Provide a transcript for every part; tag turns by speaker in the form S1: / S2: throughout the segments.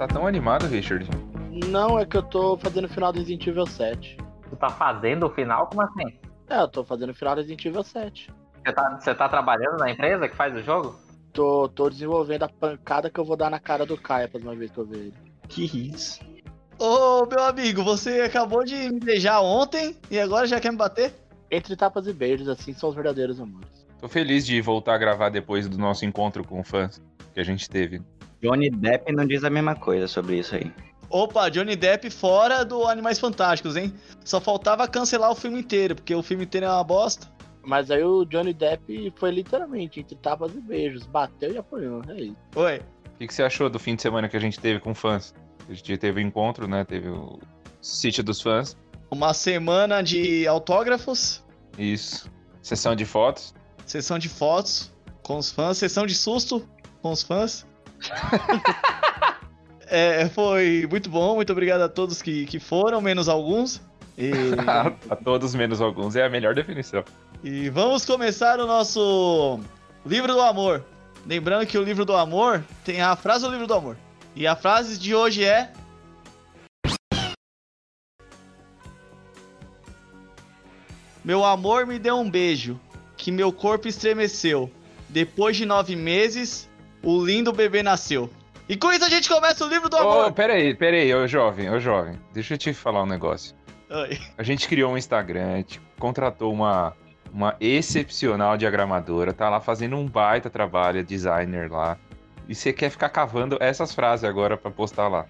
S1: tá tão animado, Richard?
S2: Não, é que eu tô fazendo o final do Resident Evil 7.
S3: Tu tá fazendo o final? Como assim?
S2: É, eu tô fazendo o final do Resident Evil 7.
S3: Você tá, você tá trabalhando na empresa que faz o jogo?
S2: Tô, tô desenvolvendo a pancada que eu vou dar na cara do Caio a próxima vez que eu ver ele.
S4: Que isso. Ô, meu amigo, você acabou de me beijar ontem e agora já quer me bater?
S2: Entre tapas e beijos, assim são os verdadeiros amores.
S1: Tô feliz de voltar a gravar depois do nosso encontro com fãs que a gente teve.
S5: Johnny Depp não diz a mesma coisa sobre isso aí.
S4: Opa, Johnny Depp fora do Animais Fantásticos, hein? Só faltava cancelar o filme inteiro, porque o filme inteiro é uma bosta.
S2: Mas aí o Johnny Depp foi literalmente entre tapas e beijos. Bateu e apoiou. É isso.
S4: Oi.
S1: O que, que você achou do fim de semana que a gente teve com fãs? A gente teve o encontro, né? Teve o sítio dos fãs.
S4: Uma semana de autógrafos,
S1: Isso. Sessão de fotos.
S4: sessão de fotos com os fãs, sessão de susto com os fãs. É, foi muito bom, muito obrigado a todos que, que foram, menos alguns. E,
S1: a todos menos alguns. É a melhor definição.
S4: e vamos começar o nosso livro do amor. Lembrando que o livro do amor tem a frase do livro do amor. E a frase de hoje é. Meu amor me deu um beijo, que meu corpo estremeceu. Depois de nove meses, o lindo bebê nasceu. E com isso a gente começa o livro do
S1: Ô,
S4: amor.
S1: peraí, peraí, ô jovem, ô jovem. Deixa eu te falar um negócio.
S4: Oi.
S1: A gente criou um Instagram, a gente contratou uma, uma excepcional diagramadora, tá lá fazendo um baita trabalho, é designer lá. E você quer ficar cavando essas frases agora pra postar lá.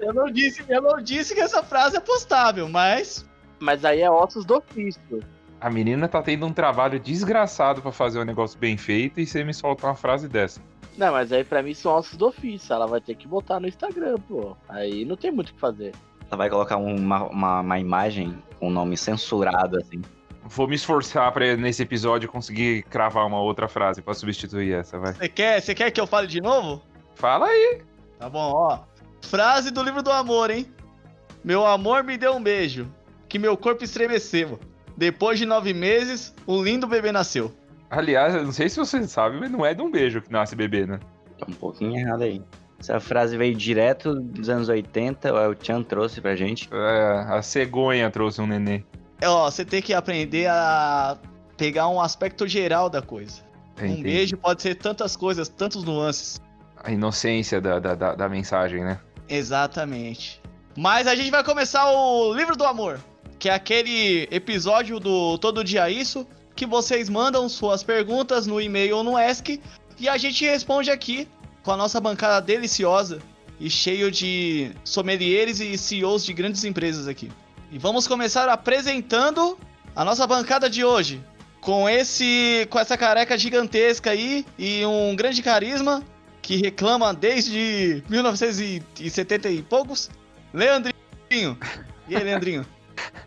S4: Eu não disse, eu não disse que essa frase é postável, mas
S2: Mas aí é ossos do ofício.
S1: A menina tá tendo um trabalho desgraçado pra fazer um negócio bem feito e você me solta uma frase dessa.
S2: Não, mas aí pra mim são ossos do ofício. Ela vai ter que botar no Instagram, pô. Aí não tem muito o que fazer.
S5: Ela vai colocar uma, uma, uma imagem com o nome censurado, assim.
S1: Vou me esforçar pra nesse episódio conseguir cravar uma outra frase pra substituir essa, vai.
S4: você quer, você quer que eu fale de novo?
S1: Fala aí.
S4: Tá bom, ó. Frase do livro do amor, hein? Meu amor me deu um beijo, que meu corpo estremeceu. Depois de nove meses, um lindo bebê nasceu.
S1: Aliás, eu não sei se você sabe, mas não é de um beijo que nasce bebê, né?
S5: Tá um pouquinho errado aí. Essa frase veio direto dos anos 80, o Chan trouxe pra gente.
S1: É, a cegonha trouxe um nenê.
S4: É, ó, você tem que aprender a pegar um aspecto geral da coisa. Um
S1: Entendi.
S4: beijo pode ser tantas coisas, tantos nuances.
S1: A inocência da, da, da, da mensagem, né?
S4: Exatamente. Mas a gente vai começar o livro do amor, que é aquele episódio do Todo Dia Isso, que vocês mandam suas perguntas no e-mail ou no ESC e a gente responde aqui com a nossa bancada deliciosa e cheio de sommeliers e CEOs de grandes empresas aqui. E vamos começar apresentando a nossa bancada de hoje. Com esse com essa careca gigantesca aí e um grande carisma que reclama desde 1970 e poucos, Leandrinho. E aí, Leandrinho?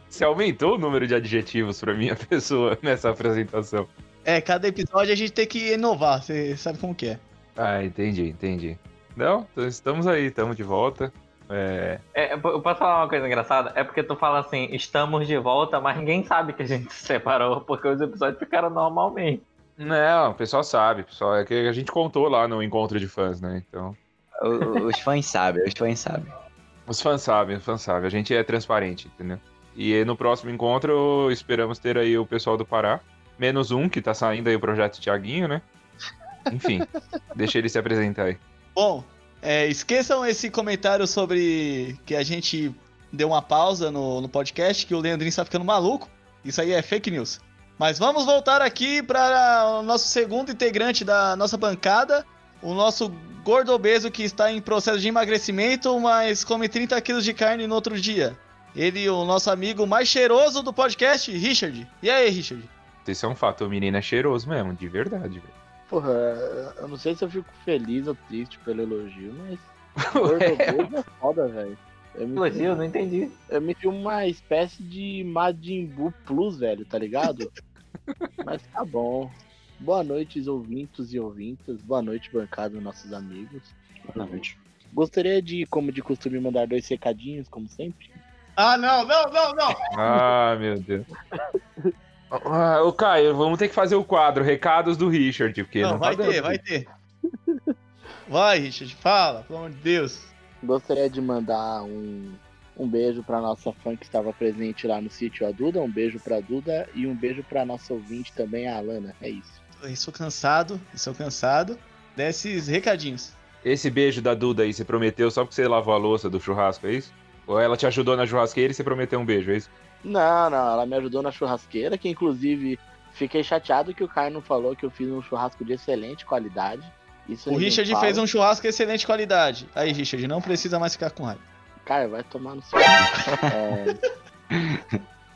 S1: Você aumentou o número de adjetivos pra minha pessoa nessa apresentação.
S4: É, cada episódio a gente tem que inovar, você sabe como que é.
S1: Ah, entendi, entendi. Não, então estamos aí, estamos de volta. É,
S3: É, eu posso falar uma coisa engraçada? É porque tu fala assim, estamos de volta, mas ninguém sabe que a gente se separou, porque os episódios ficaram normalmente.
S1: Não, o pessoal sabe, o pessoal, é que a gente contou lá no encontro de fãs, né? Então,
S5: os fãs sabem, os fãs sabem.
S1: os fãs sabem, os fãs sabem, a gente é transparente, entendeu? E no próximo encontro esperamos ter aí o pessoal do Pará, menos um que tá saindo aí o projeto Tiaguinho, né? Enfim, deixa ele se apresentar aí.
S4: Bom, é, esqueçam esse comentário sobre que a gente deu uma pausa no, no podcast, que o Leandrinho está ficando maluco. Isso aí é fake news. Mas vamos voltar aqui para o nosso segundo integrante da nossa bancada, o nosso gordo obeso que está em processo de emagrecimento, mas come 30 quilos de carne no outro dia. Ele, o nosso amigo mais cheiroso do podcast, Richard. E aí, Richard?
S1: Isso é um fato, o menino é cheiroso mesmo, de verdade, velho.
S2: Porra, eu não sei se eu fico feliz ou triste pelo elogio, mas. Gordo obeso é foda, velho. Eu me,
S3: Elogio, não entendi.
S2: eu me vi uma espécie de Majin Buu Plus, velho, tá ligado? mas tá bom. Boa noite, ouvintos e ouvintas. Boa noite, bancada, nossos amigos.
S5: Boa noite.
S2: Gostaria de, como de costume, mandar dois recadinhos, como sempre.
S4: Ah, não, não, não, não!
S1: Ah, meu Deus. Ah, ô Caio, vamos ter que fazer o quadro Recados do Richard, porque não,
S4: Não, vai
S1: tá
S4: ter,
S1: dando.
S4: vai ter. Vai, Richard, fala, pelo amor de Deus.
S2: Gostaria de mandar um, um beijo pra nossa fã que estava presente lá no sítio a Duda, um beijo pra Duda e um beijo pra nossa ouvinte também, a Alana. É isso.
S4: Estou cansado, estou cansado desses recadinhos.
S1: Esse beijo da Duda aí, você prometeu só porque você lavou a louça do churrasco, é isso? Ou ela te ajudou na churrasqueira e você prometeu um beijo, é isso?
S2: Não, não, ela me ajudou na churrasqueira, que inclusive fiquei chateado que o Caio não falou que eu fiz um churrasco de excelente qualidade. Isso
S4: O Richard
S2: fala.
S4: fez um churrasco de excelente qualidade. Aí, Richard, não precisa mais ficar com raiva.
S2: Caio, vai tomar no seu. é...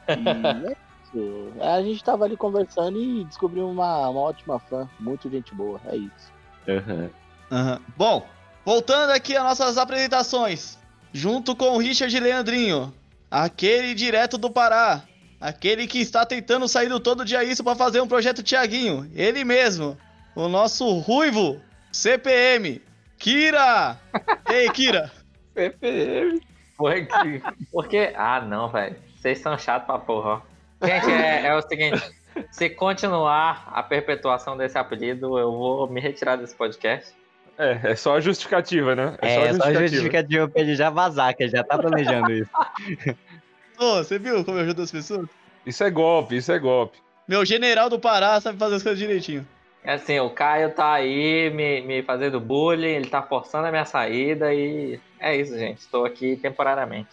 S2: É isso. A gente tava ali conversando e descobriu uma, uma ótima fã, muito gente boa, é isso.
S5: Aham.
S4: Aham. Bom, voltando aqui às nossas apresentações. Junto com o Richard Leandrinho, aquele direto do Pará, aquele que está tentando sair do todo dia isso para fazer um projeto Tiaguinho, ele mesmo, o nosso ruivo CPM, Kira. Ei, Kira.
S3: CPM. Porque, porque. Ah, não, velho. Vocês são chatos pra porra, ó. Gente, é, é o seguinte. Se continuar a perpetuação desse apelido, eu vou me retirar desse podcast.
S1: É, é só a justificativa, né?
S5: É,
S1: a
S5: só justificativa pra ele já vazar, que ele já tá planejando isso.
S4: Ô, você viu como eu ajudo as pessoas?
S1: Isso é golpe, isso é golpe.
S4: Meu general do Pará sabe fazer as coisas direitinho.
S3: É assim, o Caio tá aí me, me fazendo bullying, ele tá forçando a minha saída e é isso, gente. Estou aqui temporariamente.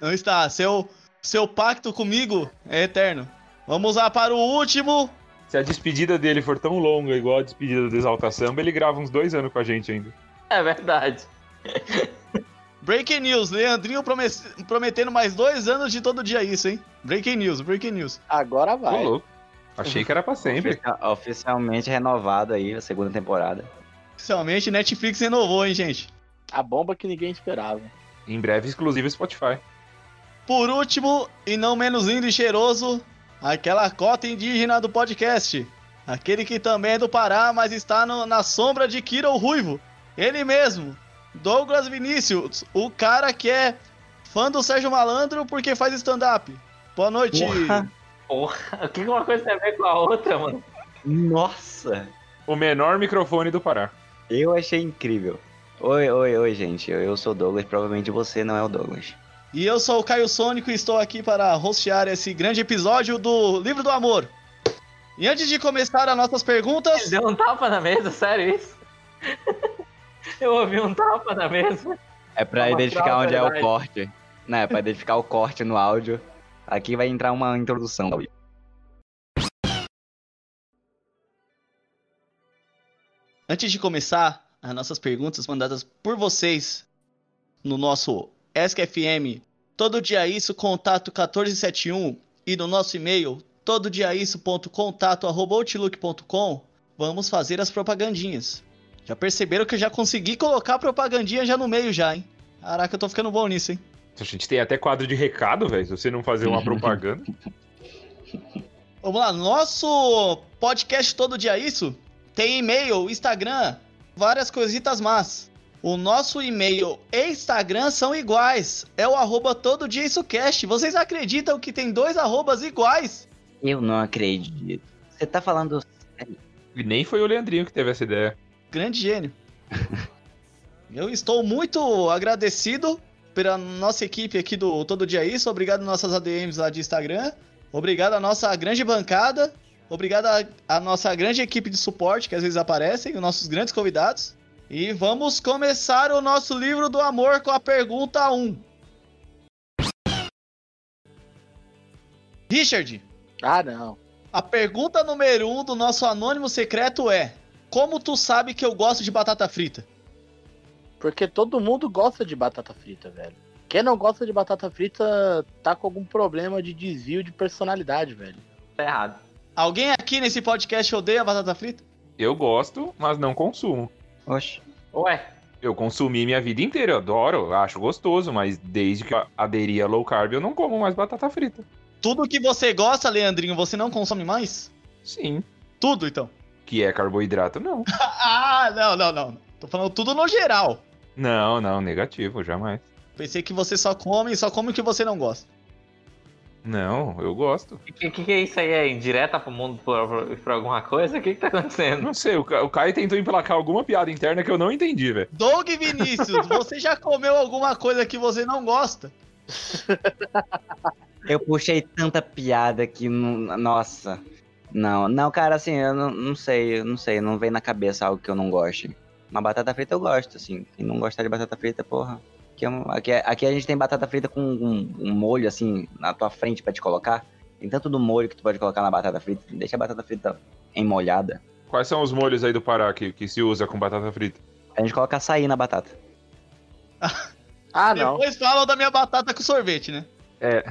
S4: Não está. Seu, seu pacto comigo é eterno. Vamos lá para o último.
S1: Se a despedida dele for tão longa, igual a despedida do Exalta Samba, ele grava uns dois anos com a gente ainda.
S3: É verdade.
S4: Breaking news. Leandrinho prome- prometendo mais dois anos de todo dia isso, hein? Breaking news, breaking news.
S2: Agora
S1: Tô
S2: vai.
S1: louco. Achei que era pra sempre.
S5: Oficia- Oficialmente renovado aí, a segunda temporada.
S4: Oficialmente, Netflix renovou, hein, gente?
S2: A bomba que ninguém esperava.
S1: Em breve, exclusivo Spotify.
S4: Por último, e não menos lindo e cheiroso, aquela cota indígena do podcast. Aquele que também é do Pará, mas está no- na sombra de Kira o Ruivo. Ele mesmo, Douglas Vinícius, o cara que é fã do Sérgio Malandro porque faz stand-up. Boa noite.
S5: Porra.
S3: Porra, o que uma coisa tem a ver com a outra, mano?
S5: Nossa!
S1: O menor microfone do Pará.
S5: Eu achei incrível. Oi, oi, oi, gente. Eu, eu sou o Douglas, provavelmente você não é o Douglas.
S4: E eu sou o Caio Sônico e estou aqui para hostear esse grande episódio do Livro do Amor. E antes de começar as nossas perguntas,
S3: Deu um tapa na mesa, sério isso? Eu ouvi um tapa na mesa.
S5: É pra
S3: Pra
S5: identificar onde é o
S3: verdade.
S5: corte. Não, é pra identificar o corte no áudio. Aqui vai entrar uma introdução.
S4: Antes de começar as nossas perguntas mandadas por vocês no nosso ESC-FM, todo dia isso, contato 1471 e no nosso e-mail, todo dia isso.contato.outlook.com, vamos fazer as propagandinhas. Já perceberam que eu já consegui colocar a propagandinha já no meio já, hein? Caraca, eu tô ficando bom nisso, hein?
S1: A gente tem até quadro de recado, velho. Se você não fazer uma propaganda.
S4: Vamos lá, nosso podcast Todo Dia Isso tem e-mail, Instagram, várias coisitas más. O nosso e-mail e Instagram são iguais. É o arroba Todo Dia Isso Cast. Vocês acreditam que tem dois arrobas iguais?
S5: Eu não acredito. Você tá falando sério?
S1: E nem foi o Leandrinho que teve essa ideia.
S4: Grande gênio. Eu estou muito agradecido pela nossa equipe aqui do Todo Dia Isso. Obrigado nossas ADMs lá de Instagram. Obrigado à nossa grande bancada. Obrigado à, à nossa grande equipe de suporte que às vezes aparecem, os nossos grandes convidados. E vamos começar o nosso livro do amor com a pergunta 1. Richard,
S2: Ah, não.
S4: a pergunta número 1 um do nosso anônimo secreto é: Como tu sabe que eu gosto de batata frita?
S2: Porque todo mundo gosta de batata frita, velho. Quem não gosta de batata frita tá com algum problema de desvio de personalidade, velho.
S3: Tá errado.
S4: Alguém aqui nesse podcast odeia batata frita?
S1: Eu gosto, mas não consumo.
S5: Oxe.
S3: Ué,
S1: Eu consumi minha vida inteira, eu adoro, acho gostoso, mas desde que eu aderi a low carb, eu não como mais batata frita.
S4: Tudo que você gosta, Leandrinho, você não consome mais?
S1: Sim.
S4: Tudo, então.
S1: Que é carboidrato, não.
S4: ah, não, não, não. Tô falando tudo no geral.
S1: Não, não, negativo, jamais.
S4: Pensei que você só come, só come o que você não gosta.
S1: Não, eu gosto.
S3: O que, que, que é isso aí? É indireta pro mundo por, por, por alguma coisa? O que, que tá acontecendo?
S1: Não sei, o, o Caio tentou emplacar alguma piada interna que eu não entendi, velho.
S4: Doug Vinícius, você já comeu alguma coisa que você não gosta?
S5: Eu puxei tanta piada que. Nossa. Não, não, cara, assim, eu não, não sei, eu não sei, não vem na cabeça algo que eu não goste. Mas batata frita eu gosto, assim. Quem não gostar de batata frita, porra. Aqui, é um- aqui, é- aqui a gente tem batata frita com um, um molho, assim, na tua frente pra te colocar. Tem tanto do molho que tu pode colocar na batata frita. Deixa a batata frita emolhada.
S1: Quais são os molhos aí do Pará que, que se usa com batata frita?
S5: A gente coloca açaí na batata.
S2: Ah, não.
S4: Depois falam da minha batata com sorvete, né?
S1: É.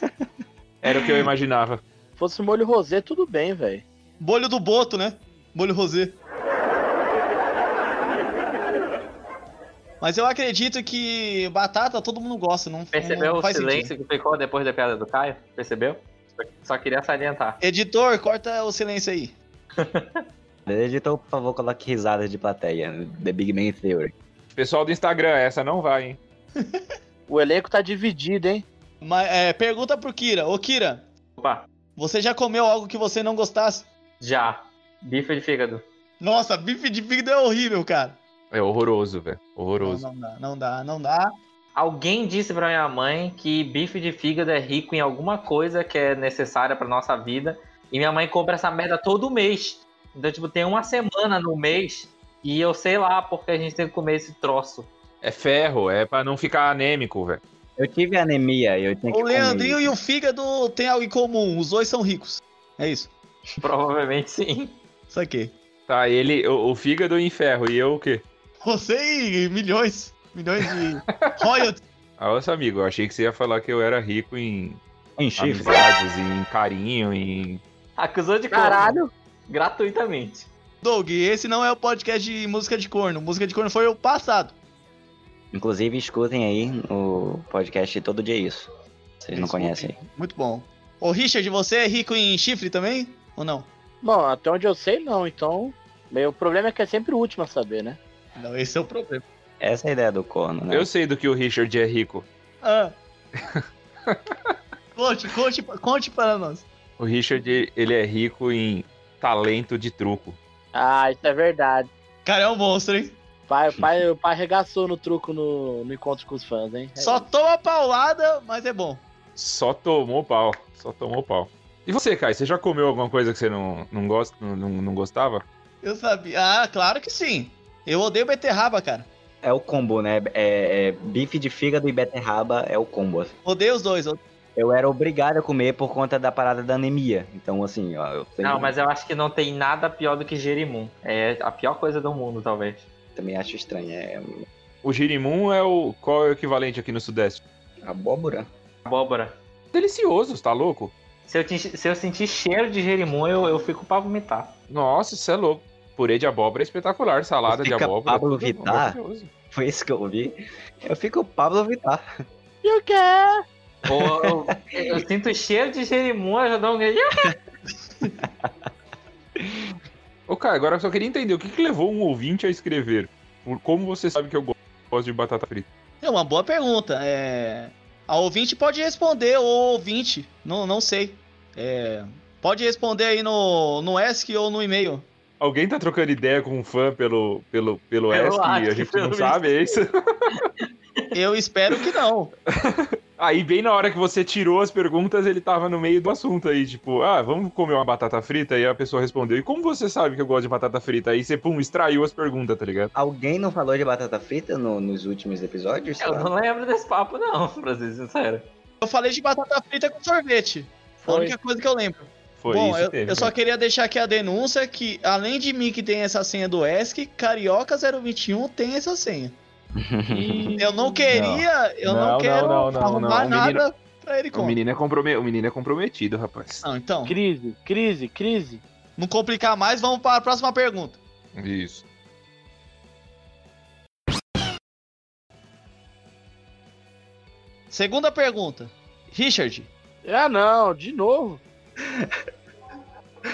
S1: Era o que eu imaginava.
S2: Se fosse molho rosé, tudo bem, velho.
S4: Bolho do boto, né? Bolho rosé. Mas eu acredito que batata todo mundo gosta, não,
S3: Percebeu
S4: não
S3: o
S4: faz
S3: silêncio
S4: sentido.
S3: que ficou depois da piada do Caio? Percebeu? Só- queria salientar.
S4: Editor, corta o silêncio aí.
S5: Editor, por favor, coloque risadas de plateia. The Big Bang Theory.
S1: Pessoal do Instagram, essa não vai, hein?
S2: O elenco tá dividido, hein?
S4: Mas, é, pergunta pro Kira. Ô, Kira,
S3: Opa,
S4: você já comeu algo que você não gostasse?
S3: já. Bife de fígado.
S4: Nossa, bife de fígado é horrível, cara.
S1: É horroroso, velho.
S4: Não,
S1: Horroroso.
S4: não dá, não dá, não dá.
S3: Alguém disse pra minha mãe que bife de fígado é rico em alguma coisa que é necessária pra nossa vida. E minha mãe compra essa merda todo mês. Então, tipo, tem uma semana no mês. E eu sei lá porque a gente tem que comer esse troço.
S1: É ferro, é pra não ficar anêmico, velho.
S5: Eu tive anemia e eu tinha que
S4: O
S5: comer
S4: Leandrinho e o fígado têm algo em comum. Os dois são ricos. É isso.
S3: Provavelmente sim.
S4: Isso aqui.
S1: Tá, ele, o, o fígado em ferro, e eu o quê?
S4: Você e milhões. Milhões de royalties.
S1: Ah, nossa amigo, eu achei que você ia falar que eu era rico em
S5: Em chifre.
S1: amizades, em carinho, em.
S3: Acusou de corno.
S2: Caralho.
S3: Gratuitamente.
S4: Doug, esse não é o podcast de música de corno. Música de corno foi o passado.
S5: Inclusive, escutem aí no podcast Todo Dia Isso. Vocês não conhecem.
S4: Muito bom. Ô, Richard, você é rico em chifre também? Ou não?
S2: Bom, até onde eu sei, não. Então, meu problema é que é sempre o último a saber, né?
S4: Não, esse é o problema.
S5: Essa é a ideia do corno, né?
S1: Eu sei do que o Richard é rico.
S4: Ah. conte, conte, conte para nós.
S1: O Richard, ele é rico em talento de truco.
S2: Ah, isso é verdade.
S4: Cara, é um monstro, hein?
S2: Pai, pai, o pai arregaçou no truco no, no encontro com os fãs, hein? É
S4: Só
S2: isso.
S4: toma paulada, mas é bom.
S1: Só tomou pau. Só tomou pau. E você, Kai, você já comeu alguma coisa que você não, não, gosta, não, não, não gostava?
S4: Eu sabia. Ah, claro que sim. Eu odeio beterraba, cara.
S5: É o combo, né? É, é bife de fígado e beterraba é o combo.
S4: Odeio os dois.
S5: Eu era obrigado a comer por conta da parada da anemia. Então, assim, ó, eu sempre-
S3: Não, mas eu acho que não tem nada pior do que jerimum. É a pior coisa do mundo, talvez.
S5: também acho estranho. É
S1: O girimum é o. Qual é o equivalente aqui no Sudeste?
S5: abóbora.
S3: Abóbora.
S1: Delicioso, tá louco?
S3: Se eu, ti- se eu sentir cheiro de jerimum, eu, eu fico pra vomitar.
S1: Nossa, isso é louco. Purê de abóbora é espetacular, salada de
S5: Fica
S1: abóbora.
S5: Pablo
S1: tudo
S5: Vittar? Foi isso que eu ouvi. Eu fico Pablo Vittar.
S2: E o quê?
S3: Eu, eu sinto cheiro de eu já dou um.
S1: Ô, Kai, agora eu só queria entender o que, que levou um ouvinte a escrever. Por- Como você sabe que eu go- gosto de batata frita?
S4: É uma boa pergunta. É... A ouvinte pode responder, ou ouvinte, não, não sei. É... Pode responder aí no, no ESC ou no e-mail.
S1: Alguém tá trocando ideia com um fã pelo, pelo, pelo
S3: Eu
S1: ESC e a gente não sabe, é isso?
S4: Eu espero que não.
S1: Aí, bem na hora que você tirou as perguntas, ele tava no meio do assunto aí, tipo, ah, vamos comer uma batata frita? Aí a pessoa respondeu, e como você sabe que eu gosto de batata frita? Aí você, pum, extraiu as perguntas, tá ligado?
S5: Alguém não falou de batata frita no- nos últimos episódios?
S3: Eu não lembro desse papo, não, pra ser sincero.
S4: Eu falei de batata frita com sorvete. Foi a única coisa que eu lembro.
S1: Foi
S4: Bom,
S1: isso,
S4: eu,
S1: teve.
S4: eu só
S1: né?
S4: queria deixar aqui a denúncia que, além de mim que tem essa senha do ESC, Carioca 021 tem essa senha. Eu não queria, eu não,
S1: Não,
S4: quero
S1: não, não,
S4: arrumar
S1: não. O menino-
S4: nada pra ele
S1: O
S4: com.
S1: menino, é comprome- o menino é comprometido, rapaz.
S4: Não, então,
S2: Crise, crise, crise.
S4: não complicar mais, vamos para a próxima pergunta.
S1: Isso.
S4: Segunda pergunta. Richard,
S2: Ah, não, de novo.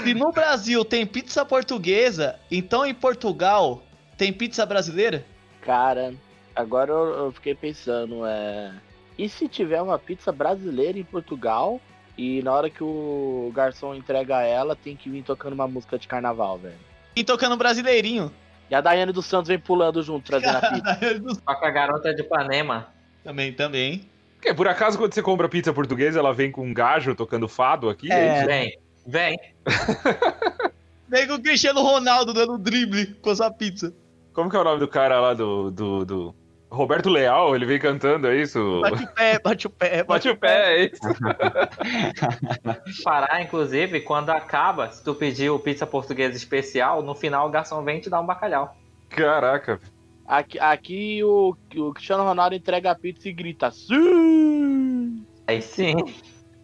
S4: Se no Brasil tem pizza portuguesa, então em Portugal tem pizza brasileira?
S2: Cara, agora eu, eu fiquei pensando, é. E se tiver uma pizza brasileira em Portugal e na hora que o garçom entrega ela, tem que vir tocando uma música de carnaval, velho?
S4: E tocando brasileirinho.
S2: E a Daiane dos Santos vem pulando junto, trazendo a pizza.
S3: Só com a garota de Ipanema.
S4: também, também.
S1: Porque, por acaso, quando você compra pizza portuguesa, ela vem com um gajo tocando fado aqui?
S5: É.
S1: isso?
S3: Vem, vem.
S4: Vem com o Cristiano Ronaldo dando drible com essa pizza.
S1: Como que é o nome do cara lá do, do, do- Roberto Leal? Ele vem cantando, é isso?
S4: Bate o pé, bate o pé,
S1: Bate o pé, é isso?
S3: Parar, inclusive, quando acaba, se tu pedir o pizza portuguesa especial, no final o garçom vem te dar um bacalhau.
S1: Caraca.
S2: Aqui, aqui o, o Cristiano Ronaldo entrega a pizza e grita Sim!
S3: Aí sim.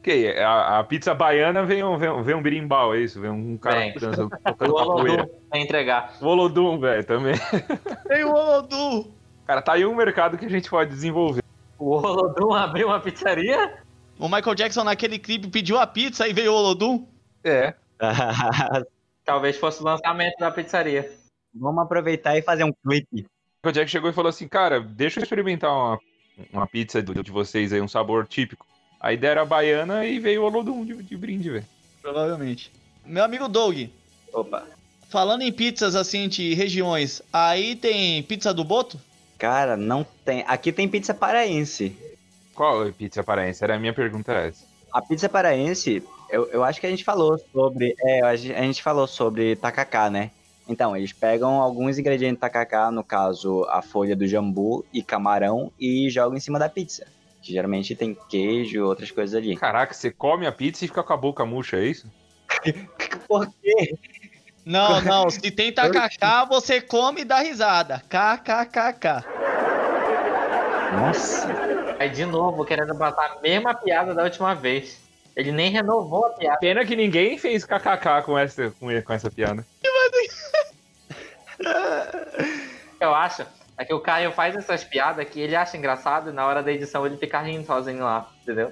S1: Que a, a pizza baiana vem um, vem, um- vem um birimbau, é isso? Vem um cara
S3: Vem.
S1: dançando,
S3: O
S1: tocando capoeira.
S3: Olodum vai entregar.
S1: Volodum, velho, também.
S4: Tem o Olodum.
S1: Cara, tá aí um mercado que a gente pode desenvolver.
S3: O Olodum abriu uma pizzaria?
S4: O Michael Jackson naquele clipe pediu a pizza e veio o Olodum.
S1: É.
S3: Talvez fosse o lançamento da pizzaria.
S5: Vamos aproveitar e fazer um clipe.
S1: O Jack chegou e falou assim, cara, deixa eu experimentar uma, uma pizza do- de vocês aí, um sabor típico. Aí deram a baiana e veio o Olodum de, de brinde, velho.
S4: Provavelmente. Meu amigo Doug,
S5: Opa.
S4: falando em pizzas assim de regiões, aí tem pizza do Boto?
S5: Cara, não tem. Aqui tem pizza paraense.
S1: Qual é a pizza paraense? Era a minha pergunta essa.
S5: A pizza paraense, eu, eu acho que a gente falou sobre. É, a gente, a gente falou sobre tacacá, né? Então, eles pegam alguns ingredientes de tacacá, no caso, a folha do jambu e camarão, e jogam em cima da pizza. Que geralmente tem queijo e outras coisas ali.
S1: Caraca, você come a pizza e fica com a boca murcha, é isso?
S5: Por quê?
S4: Não, não. Se tem tacacá, você come e dá risada. KKKK.
S5: Nossa.
S3: Aí de novo, querendo botar a mesma piada da última vez. Ele nem renovou a piada.
S1: Pena que ninguém fez kkk com essa, com, com essa piada.
S3: Eu acho é que o Caio faz essas piadas que ele acha engraçado e na hora da edição ele fica rindo sozinho lá, entendeu?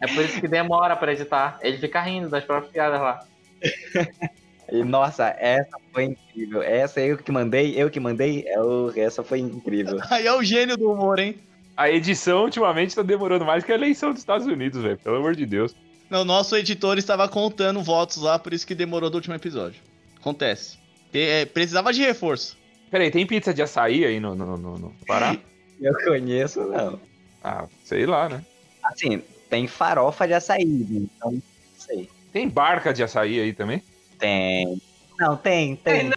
S3: É por isso que demora pra editar. Ele fica rindo das próprias piadas lá.
S5: E, nossa, essa foi incrível. Essa eu que mandei, eu que mandei, eu, essa foi incrível.
S4: Aí é o gênio do humor, hein?
S1: A edição ultimamente tá demorando mais que a eleição dos Estados Unidos, velho. Pelo amor de Deus.
S4: O nosso editor estava contando votos lá, por isso que demorou do último episódio. Acontece. É, precisava de reforço.
S1: Peraí, tem pizza de açaí aí no, no, no- no Pará?
S5: Eu conheço, não.
S1: Ah, sei lá, né?
S5: Assim, tem farofa de açaí, então não sei.
S1: Tem barca de açaí aí também?
S5: Tem. Não, tem, tem.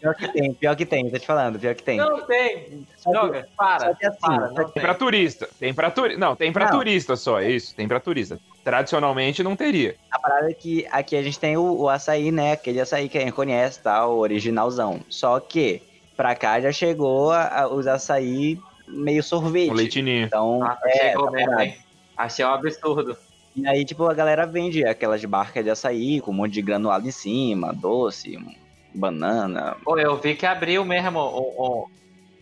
S5: Pior que tem, pior que tem, tô te falando, pior que tem.
S3: Não tem.
S5: Só que-
S3: Joga, para.
S5: só que assim,
S3: para, não
S1: tem. pra turista. Tem pra turista. Não, tem pra
S5: Não.
S1: turista só, é isso. Tem pra turista. Tradicionalmente não teria.
S5: A parada é que aqui a gente tem o, o açaí, né? Aquele açaí que a gente conhece, tá? O originalzão. Só que pra cá já chegou a- a- os açaí meio sorvete.
S1: Com leitinho.
S5: Então,
S3: Ah,
S5: é,
S3: chegou
S5: tá
S3: mesmo, hein? Achei um absurdo.
S5: E aí, tipo, a galera vende aquelas barcas de açaí com um monte de granulado em cima, doce, banana.
S3: Pô, eu vi que abriu mesmo um,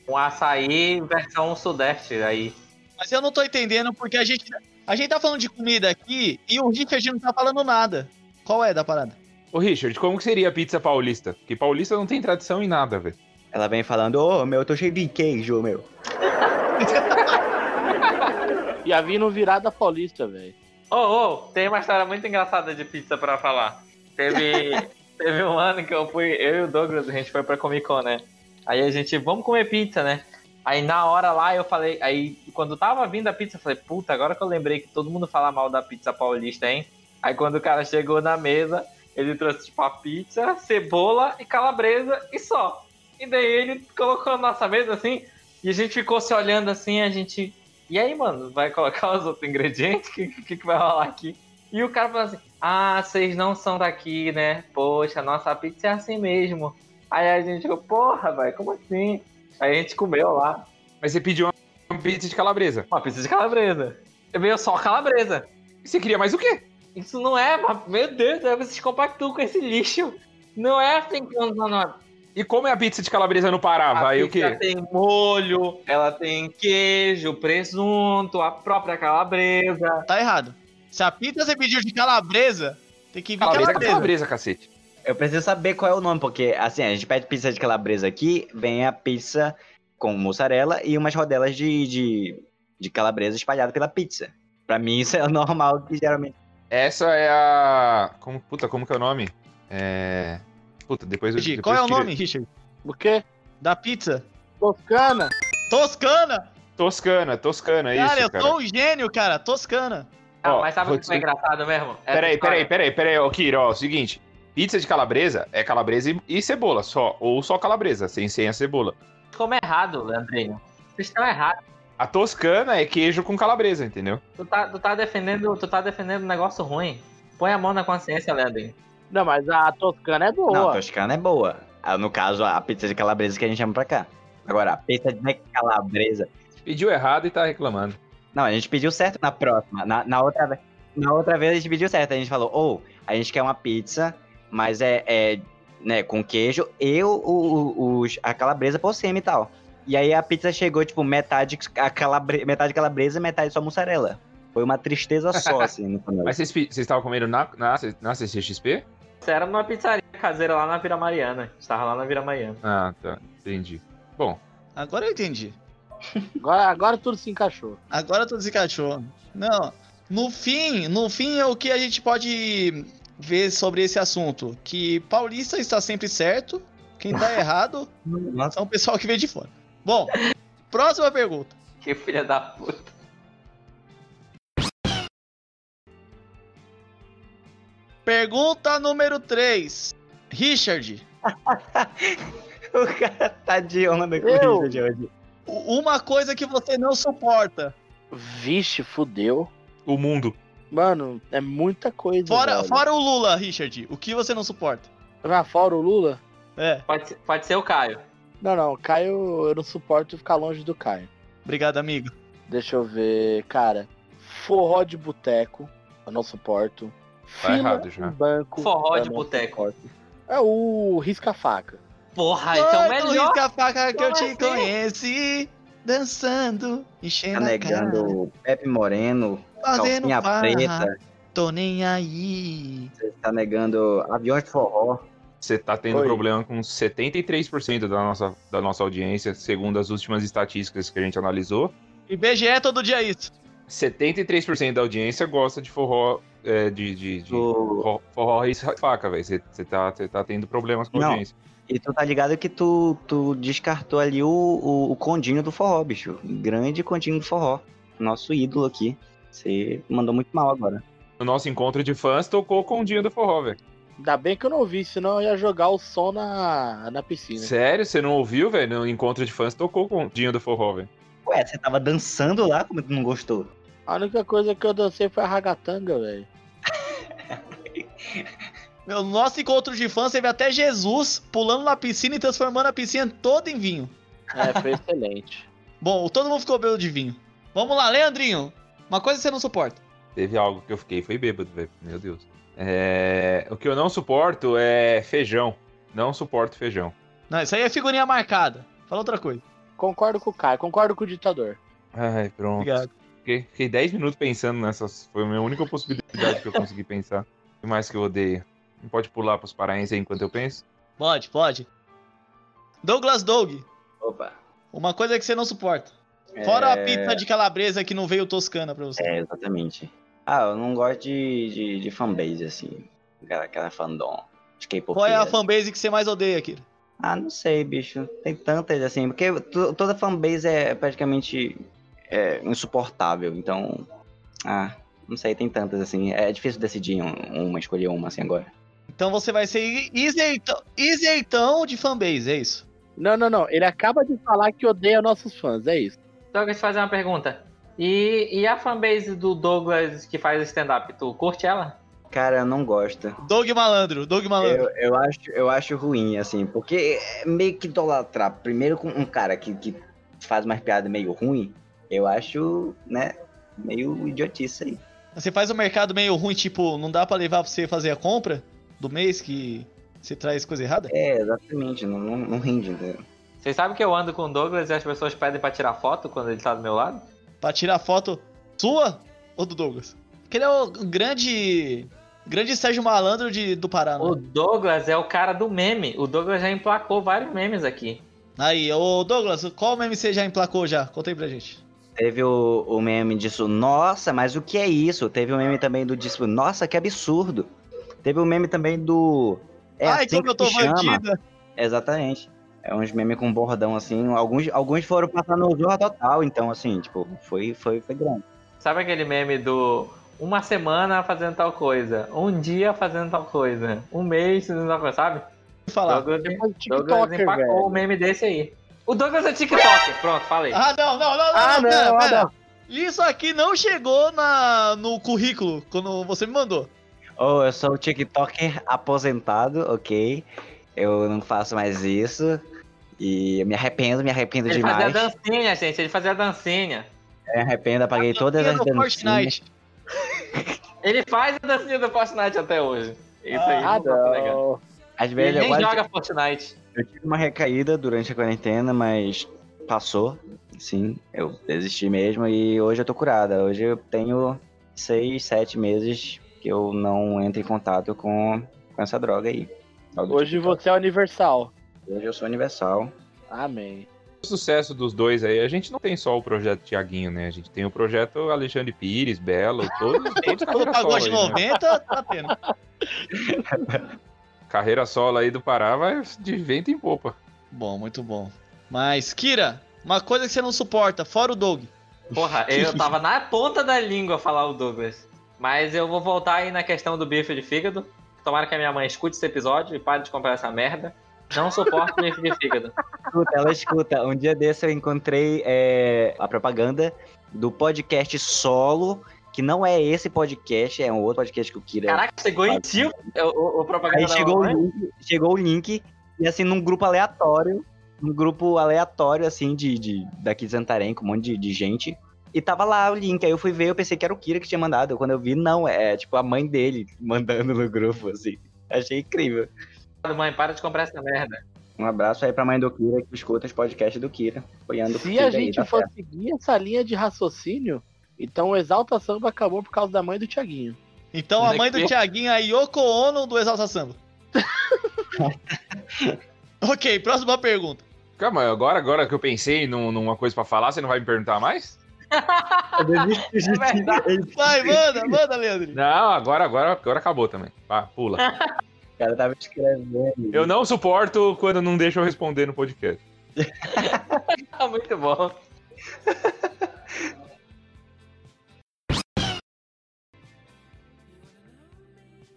S3: um, um açaí versão sudeste aí.
S4: Mas eu não tô entendendo porque a gente, a gente tá falando de comida aqui e o Richard não tá falando nada. Qual é da parada?
S1: Ô, Richard, como que seria a pizza paulista? Porque paulista não tem tradição em nada, velho.
S5: Ela vem falando, ô, meu, eu tô cheio de queijo, meu.
S2: Ia vir no virada paulista, velho.
S3: Ô, ô, tem uma história muito engraçada de pizza pra falar. Teve, teve um ano que eu fui, eu e o Douglas, a gente foi pra Comic Con, né? Aí a gente, vamos comer pizza, né? Aí na hora lá eu falei, aí quando tava vindo a pizza, eu falei, puta, agora que eu lembrei que todo mundo fala mal da pizza paulista, hein? Aí quando o cara chegou na mesa, ele trouxe tipo a pizza, cebola e calabresa e só. E daí ele colocou na nossa mesa assim, e a gente ficou se olhando assim, a gente. E aí, mano, vai colocar os outros ingredientes? O que, que, que vai rolar aqui? E o cara falou assim: Ah, vocês não são daqui, né? Poxa, nossa pizza é assim mesmo. Aí a gente ficou, porra, velho, como assim? Aí a gente comeu lá
S1: Mas você pediu uma pizza de calabresa.
S3: uma pizza de calabresa. Veio só calabresa.
S1: E você queria mais o quê?
S3: Isso não é, meu Deus, vocês compactuam com esse lixo. Não é assim que funciona.
S1: E como é a pizza de calabresa no Pará?
S3: A
S1: Vai o quê?
S3: tem molho, ela tem queijo, presunto, a própria calabresa.
S4: Tá errado. Se a pizza você pediu de calabresa, tem que vir
S1: Calabresa é
S4: calabresa.
S1: calabresa, cacete.
S5: Eu preciso saber qual é o nome, porque, assim, a gente pede pizza de calabresa aqui, vem a pizza com mussarela e umas rodelas de, de, de calabresa espalhada pela pizza. Pra mim isso é o normal que geralmente.
S1: Essa é a. Como, puta, como que é o nome? É. Puta, depois eu.
S4: Richard,
S1: depois
S4: qual é o nome, Richard?
S2: O quê?
S4: Da pizza?
S2: Toscana?
S4: Toscana!
S1: Toscana, Toscana, é
S4: cara,
S1: isso,
S4: eu
S1: cara.
S4: sou um gênio, cara. Toscana.
S3: Ah, mas sabe o que foi
S1: te-
S3: engraçado mesmo? Essa
S1: Peraí, peraí, peraí, peraí, ô Kiro, ó, seguinte. Pizza de calabresa é calabresa e, e cebola, só. Ou só calabresa, sem, sem a cebola.
S3: Como errado, Leandrinho. Vocês estão errados.
S1: A toscana é queijo com calabresa, entendeu?
S3: Tu tá, tu tá defendendo, tu tá defendendo um negócio ruim. Põe a mão na consciência, Leandrinho.
S2: Não, mas a toscana é
S5: Não,
S2: boa.
S5: toscana é boa. Ah, No caso, a pizza de calabresa que a gente chama pra cá. Agora, a pizza de calabresa.
S1: Pediu errado e tá reclamando.
S5: Não, a gente pediu certo na próxima. Na, na outra, na outra vez a gente pediu certo. A gente falou, ou a gente quer uma pizza, mas é, é né, com queijo e o, o- os- a calabresa por cima e tal. E aí a pizza chegou, tipo, metade, a calabre, metade calabresa e metade só mussarela. Foi uma tristeza só, assim, no final.
S1: Mas vocês estavam comendo na, na, na CCXP?
S3: Era numa pizzaria caseira lá na Vila Mariana. Estava lá na Vila Mariana.
S1: Ah, tá. Entendi. Bom,
S4: Agora eu entendi.
S2: Agora, agora tudo se encaixou.
S4: Agora tu desencaixou. Não. No fim, no fim é o que a gente pode ver sobre esse assunto. Que paulista está sempre certo. Quem tá errado são o pessoal que vem de fora. Bom, próxima pergunta.
S3: Que filha da puta.
S4: Pergunta número 3. Richard,
S5: o cara tá de onda com
S2: Eu?
S5: isso de hoje.
S4: uma coisa que você não suporta.
S2: Vixe, fudeu.
S1: o mundo.
S2: Mano, é muita coisa.
S4: Fora,
S2: velho.
S4: fora o Lula, Richard, o que você não suporta?
S2: Ah, fora o Lula?
S4: É,
S3: Pode, ser- pode ser o Caio.
S2: Não, não. Caio, eu não suporto ficar longe do Caio.
S4: obrigado, amigo.
S2: Deixa eu ver, cara. Forró de boteco, eu não suporto.
S1: Tá
S2: Fila
S1: errado já.
S2: banco.
S3: Forró de boteco.
S2: É o risca-faca.
S3: Porra, esse é o melhor.
S4: risca a faca que eu te
S3: assim?
S4: conheci, dançando,
S5: Tá
S4: enchendo a cara,
S5: negando Pepe Moreno,
S4: fazendo
S5: calcinha
S4: farra,
S5: preta.
S4: tô nem aí.
S5: Você tá negando aviões de forró.
S1: Você tá tendo
S2: Oi.
S1: problema com 73% da nossa, da nossa audiência, segundo as últimas estatísticas que a gente analisou.
S4: IBGE é todo dia isso.
S1: 73% da audiência gosta de forró é, de, de, de
S5: Do-
S1: forró, e faca, velho. Você tá, você tá tendo problemas com a
S5: Não.
S1: audiência.
S5: E tu tá ligado que tu, tu descartou ali o, o, o condinho do forró, bicho. Grande condinho do forró. Nosso ídolo aqui. Você mandou muito mal agora.
S1: No nosso encontro de fãs, tocou com o dia do forró, velho.
S2: Ainda bem que eu não ouvi, senão eu ia jogar o som na, na piscina.
S1: Sério? Você não ouviu, velho? No encontro de fãs, tocou com o dia do forró, velho.
S5: Ué, você tava dançando lá, como tu não gostou?
S2: A única coisa que eu dancei foi a ragatanga, velho.
S4: Meu nosso encontro de fãs teve até Jesus pulando na piscina e transformando a piscina toda em vinho.
S2: É, foi excelente.
S4: Bom, todo mundo ficou bêbado de vinho. Vamos lá, Leandrinho. Uma coisa que você não suporta.
S1: Teve algo que eu fiquei, foi bêbado, velho. Meu Deus. É, O que eu não suporto é feijão. Não suporto feijão.
S4: Não, isso aí é figurinha marcada. Fala outra coisa.
S2: Concordo com o Caio, concordo com o ditador.
S1: Ai, pronto.
S4: Obrigado.
S1: Fiquei, fiquei 10 minutos pensando nessas. Foi a minha única possibilidade que eu consegui pensar. O que mais que eu odeio? Não pode pular pros paraenses aí enquanto eu penso?
S4: Pode, pode. Douglas Doug.
S5: Opa.
S4: Uma coisa que você não suporta. Fora a
S5: É,
S4: pizza de calabresa que não veio toscana pra você.
S5: É, exatamente. Ah, eu não gosto de, de, de fanbase, assim. Aquela, aquela fandom. De K-pop.
S4: Qual é a fanbase que você mais odeia, Kira?
S5: Ah, não sei, bicho. Tem tantas, assim. Porque to- toda fanbase é praticamente é, insuportável. Então. Ah, não sei, tem tantas, assim. É difícil decidir um- uma, escolher uma, assim, agora.
S4: Então você vai ser isertão, isertão de fanbase, é isso?
S2: Não, não, não. Ele acaba de falar que odeia nossos fãs, é isso.
S3: Então eu quero te fazer uma pergunta. E, e a fanbase do Douglas que faz stand-up, tu curte ela?
S5: Cara, eu não gosto.
S4: Doug Malandro, Doug Malandro.
S5: Eu, eu, acho, eu acho ruim, assim, porque é meio que idolatrar. Primeiro com um cara que, que faz umas piadas meio ruim, eu acho, né, meio idiotice aí.
S4: Você faz um mercado meio ruim, tipo, não dá pra levar pra você fazer a compra do mês que você traz coisa errada?
S5: É, exatamente, não, não, não rende, entendeu?
S3: Vocês sabem que eu ando com o Douglas e as pessoas pedem pra tirar foto quando ele tá do meu lado?
S4: Pra tirar foto sua ou do Douglas? Porque ele é o grande. Grande Sérgio Malandro de, do Pará, né?
S3: O Douglas é o cara do meme. O Douglas já emplacou vários memes aqui.
S4: Aí, ô Douglas, qual meme você já emplacou já? Conta aí pra gente.
S5: Teve o, o meme disso, nossa, mas o que é isso? Teve o meme também do disso, nossa, que absurdo. Teve o meme também do. É
S4: Ai,
S5: assim
S4: como
S5: que
S4: eu tô bandida.
S5: Exatamente. É uns memes com bordão assim. Alguns, alguns foram passar no Zorra Total, então, assim, tipo, foi, foi, foi grande.
S3: Sabe aquele meme do uma semana fazendo tal coisa, um dia fazendo tal coisa, um mês fazendo tal coisa, sabe?
S4: Falar.
S3: Douglas,
S2: Mas
S3: Douglas empacou
S2: velho.
S3: o meme desse aí. O Douglas é TikToker, pronto, falei.
S4: Ah, não, não, não, não,
S2: Ah,
S4: não,
S2: não,
S4: pera,
S2: ah,
S4: pera.
S2: não.
S4: Isso aqui não chegou na, no currículo quando você me mandou.
S5: Oh, eu sou o TikToker aposentado, ok? Eu não faço mais isso. E eu me arrependo, me arrependo
S3: Ele fazia a
S5: demais.
S3: dancinha, gente, ele fazia a dancinha.
S5: Me arrependo, apaguei todas as dancinhas.
S3: Ele faz a dancinha do Fortnite até hoje. Isso aí,
S2: Ah,
S3: não tá legal.
S2: não.
S5: Às
S3: Ele
S5: vezes eu
S3: nem
S5: quase
S3: joga Fortnite.
S5: Eu tive uma recaída durante a quarentena, mas passou. Sim, eu desisti mesmo e hoje eu tô curada. Hoje eu tenho seis, sete meses que eu não entro em contato com, com essa droga aí.
S2: Hoje
S5: TikTok.
S2: você é universal.
S5: Hoje eu sou universal.
S2: Amém.
S1: O sucesso dos dois aí, a gente não tem só o projeto Tiaguinho, né? A gente tem o projeto Alexandre Pires, Belo, todos, todos
S4: Todo
S1: carreira
S4: pagode
S1: solo aí, né?
S4: 90, tá tendo.
S1: Carreira solo aí do Pará vai de vento em popa.
S4: Bom, muito bom. Mas, Kira, uma coisa que você não suporta, fora o Doug.
S3: Porra, eu tava na ponta da língua falar o Douglas. Mas eu vou voltar aí na questão do bife de fígado. Tomara que a minha mãe escute esse episódio e pare de comprar essa merda. Não suporto bife de fígado.
S5: Escuta, ela escuta. Um dia desse eu encontrei é, a propaganda do podcast solo, que não é esse podcast, é um outro podcast que o Kira.
S3: Caraca, chegou em tio o, o, o propaganda
S5: Aí chegou o,
S3: mamãe.
S5: link, chegou o link, e assim, num grupo aleatório, um grupo aleatório, assim, de, de daqui de Santarém, com um monte de, de gente. E tava lá o link, aí eu fui ver, eu pensei que era o Kira que tinha mandado. Quando eu vi, não, é tipo a mãe dele mandando no grupo, assim. Achei incrível.
S3: Mãe, para de comprar essa merda.
S5: Um abraço aí pra mãe do Kira, que escuta os podcasts do Kira, apoiando
S2: Se a
S5: aí,
S2: gente
S5: tá
S2: for
S5: certo.
S2: seguir essa linha de raciocínio, então o Exalta Samba acabou por causa da mãe do Tiaguinho.
S4: Então a mãe do Thiaguinho é Yoko Ono do Exalta Samba. ok, próxima pergunta.
S1: Calma, agora, agora que eu pensei num- numa coisa pra falar, você não vai me perguntar mais?
S3: É
S5: ti.
S4: Vai, manda, manda, Leandro.
S1: Não, agora, agora, agora acabou também. Pula.
S5: Cara tava escrevendo.
S1: Eu não suporto quando não deixam eu responder no podcast.
S3: Ah, muito bom.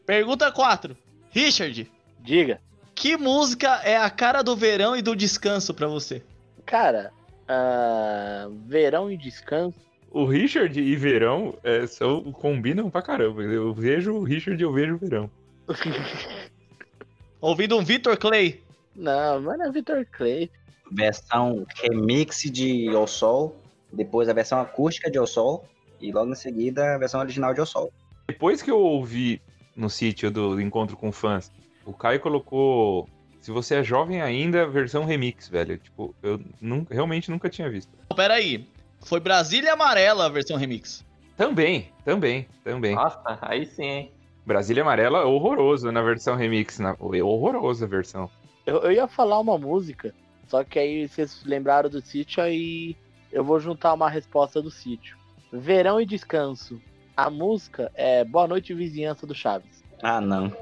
S4: Pergunta 4. Richard,
S2: Diga.
S4: que música é a cara do verão e do descanso pra você?
S2: Cara, ah, verão e descanso.
S1: O Richard e Verão é, são, combinam pra caramba. Eu vejo o Richard e eu vejo o Verão.
S4: Ouvindo um Vitor Clay.
S2: Não, mas não é Vitor Clay.
S5: Versão remix de O Sol, depois a versão acústica de O Sol, e logo em seguida a versão original de O Sol.
S1: Depois que eu ouvi no sítio do Encontro com Fãs, o Caio colocou. Se você é jovem ainda, versão remix, velho. Tipo, eu nun- realmente nunca tinha visto.
S4: Pera aí. Foi Brasília Amarela a versão remix.
S1: Também, também, também.
S3: Nossa, aí sim, hein?
S1: Brasília Amarela, horroroso na versão remix. Na... Horrorosa a versão.
S2: Eu, eu ia falar uma música, só que aí vocês lembraram do sítio, aí eu vou juntar uma resposta do sítio. Verão e descanso. A música é Boa Noite Vizinhança do Chaves.
S5: Ah, não.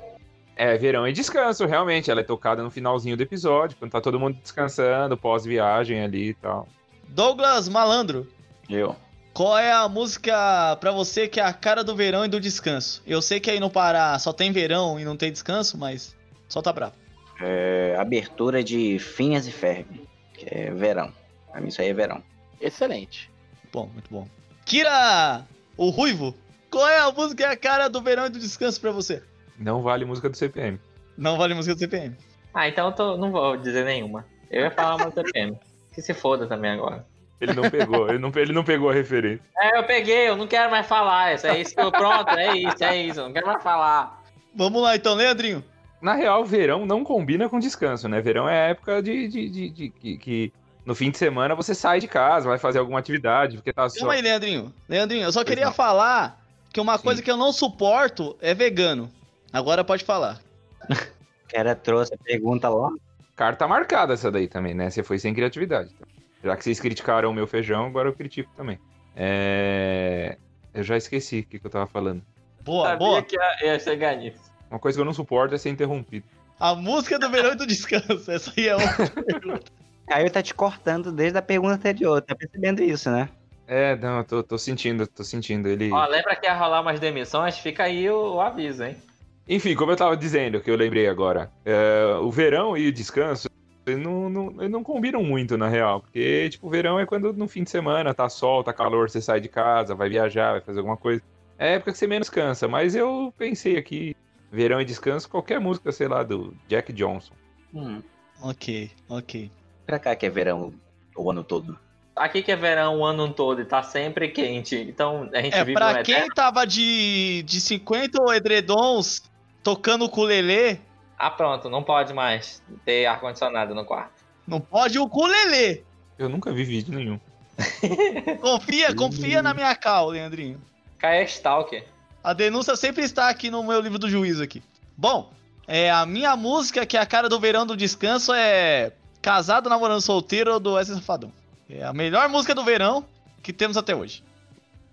S1: É, verão e descanso, realmente. Ela é tocada no finalzinho do episódio, quando tá todo mundo descansando, pós-viagem ali e tal.
S4: Douglas Malandro,
S5: Eu.
S4: Qual é a música pra você que é a cara do verão e do descanso? Eu sei que aí no Pará só tem verão e não tem descanso, mas solta bravo.
S5: É, abertura de Finhas e Ferb, que é verão. Pra mim isso aí é verão.
S2: Excelente.
S4: Bom, muito bom. Kira, o Ruivo, qual é a música que é a cara do verão e do descanso pra você?
S1: Não vale música do CPM.
S4: Não vale música do CPM.
S3: Ah, então eu tô- não vou dizer nenhuma. Eu ia falar uma TPM. Que se foda também agora.
S1: Ele não pegou, ele, não, ele não pegou a referência.
S3: É, eu peguei, eu não quero mais falar. Isso é isso que eu pronto, é isso, é isso. Eu não quero mais falar.
S4: Vamos lá então, Leandrinho.
S1: Na real, verão não combina com descanso, né? Verão é a época de, de, de- de- que, que no fim de semana você sai de casa, vai fazer alguma atividade, porque tá só.
S4: Calma aí, Leandrinho. Leandrinho, eu só
S1: Pois
S4: queria
S1: não.
S4: falar que uma
S1: Sim.
S4: coisa que eu não suporto é vegano. Agora pode falar.
S5: O cara trouxe a pergunta lá.
S1: Carta marcada essa daí também, né? Você foi sem criatividade. Já que vocês criticaram o meu feijão, agora eu critico também. É... Eu já esqueci o que, que eu tava falando.
S4: Boa,
S3: Sabia
S4: boa.
S3: que ia, chegar nisso.
S1: Uma coisa que eu não suporto é ser interrompido.
S4: A música do verão e do descanso. Essa aí é outra pergunta.
S5: Caio tá te cortando desde a pergunta anterior, tá percebendo isso, né?
S1: É, não, eu tô, tô sentindo, tô sentindo. Ele.
S3: Ó, lembra que ia rolar umas demissões? Fica aí o, o aviso, hein?
S1: Enfim, como eu tava dizendo, que eu lembrei agora, é, o verão e o descanso eles não, não, eles não combinam muito, na real. Porque, tipo, o verão é quando no fim de semana tá sol, tá calor, você sai de casa, vai viajar, vai fazer alguma coisa. É a época que você menos cansa, mas eu pensei aqui, verão e descanso, qualquer música, sei lá, do Jack Johnson.
S5: Hum.
S4: Ok, ok.
S5: Pra cá que é verão o ano todo.
S3: Aqui que é verão o ano todo e tá sempre quente. Então a gente
S4: É,
S3: vive
S4: pra
S3: um
S4: quem
S3: eterno-
S4: tava de, de 50 edredons tocando ukulele,
S3: Ah, pronto, não pode mais ter ar-condicionado no quarto.
S4: não pode ukulele.
S1: Eu nunca vi vídeo nenhum.
S4: Confia, confia na minha cal, Leandrinho.
S3: Caia Stalker.
S4: A denúncia sempre está aqui no meu livro do juízo aqui. Bom, é, a minha música, que é a cara do verão do descanso, é Casado, Namorando Solteiro, do Wesley Safadão. É a melhor música do verão que temos até hoje.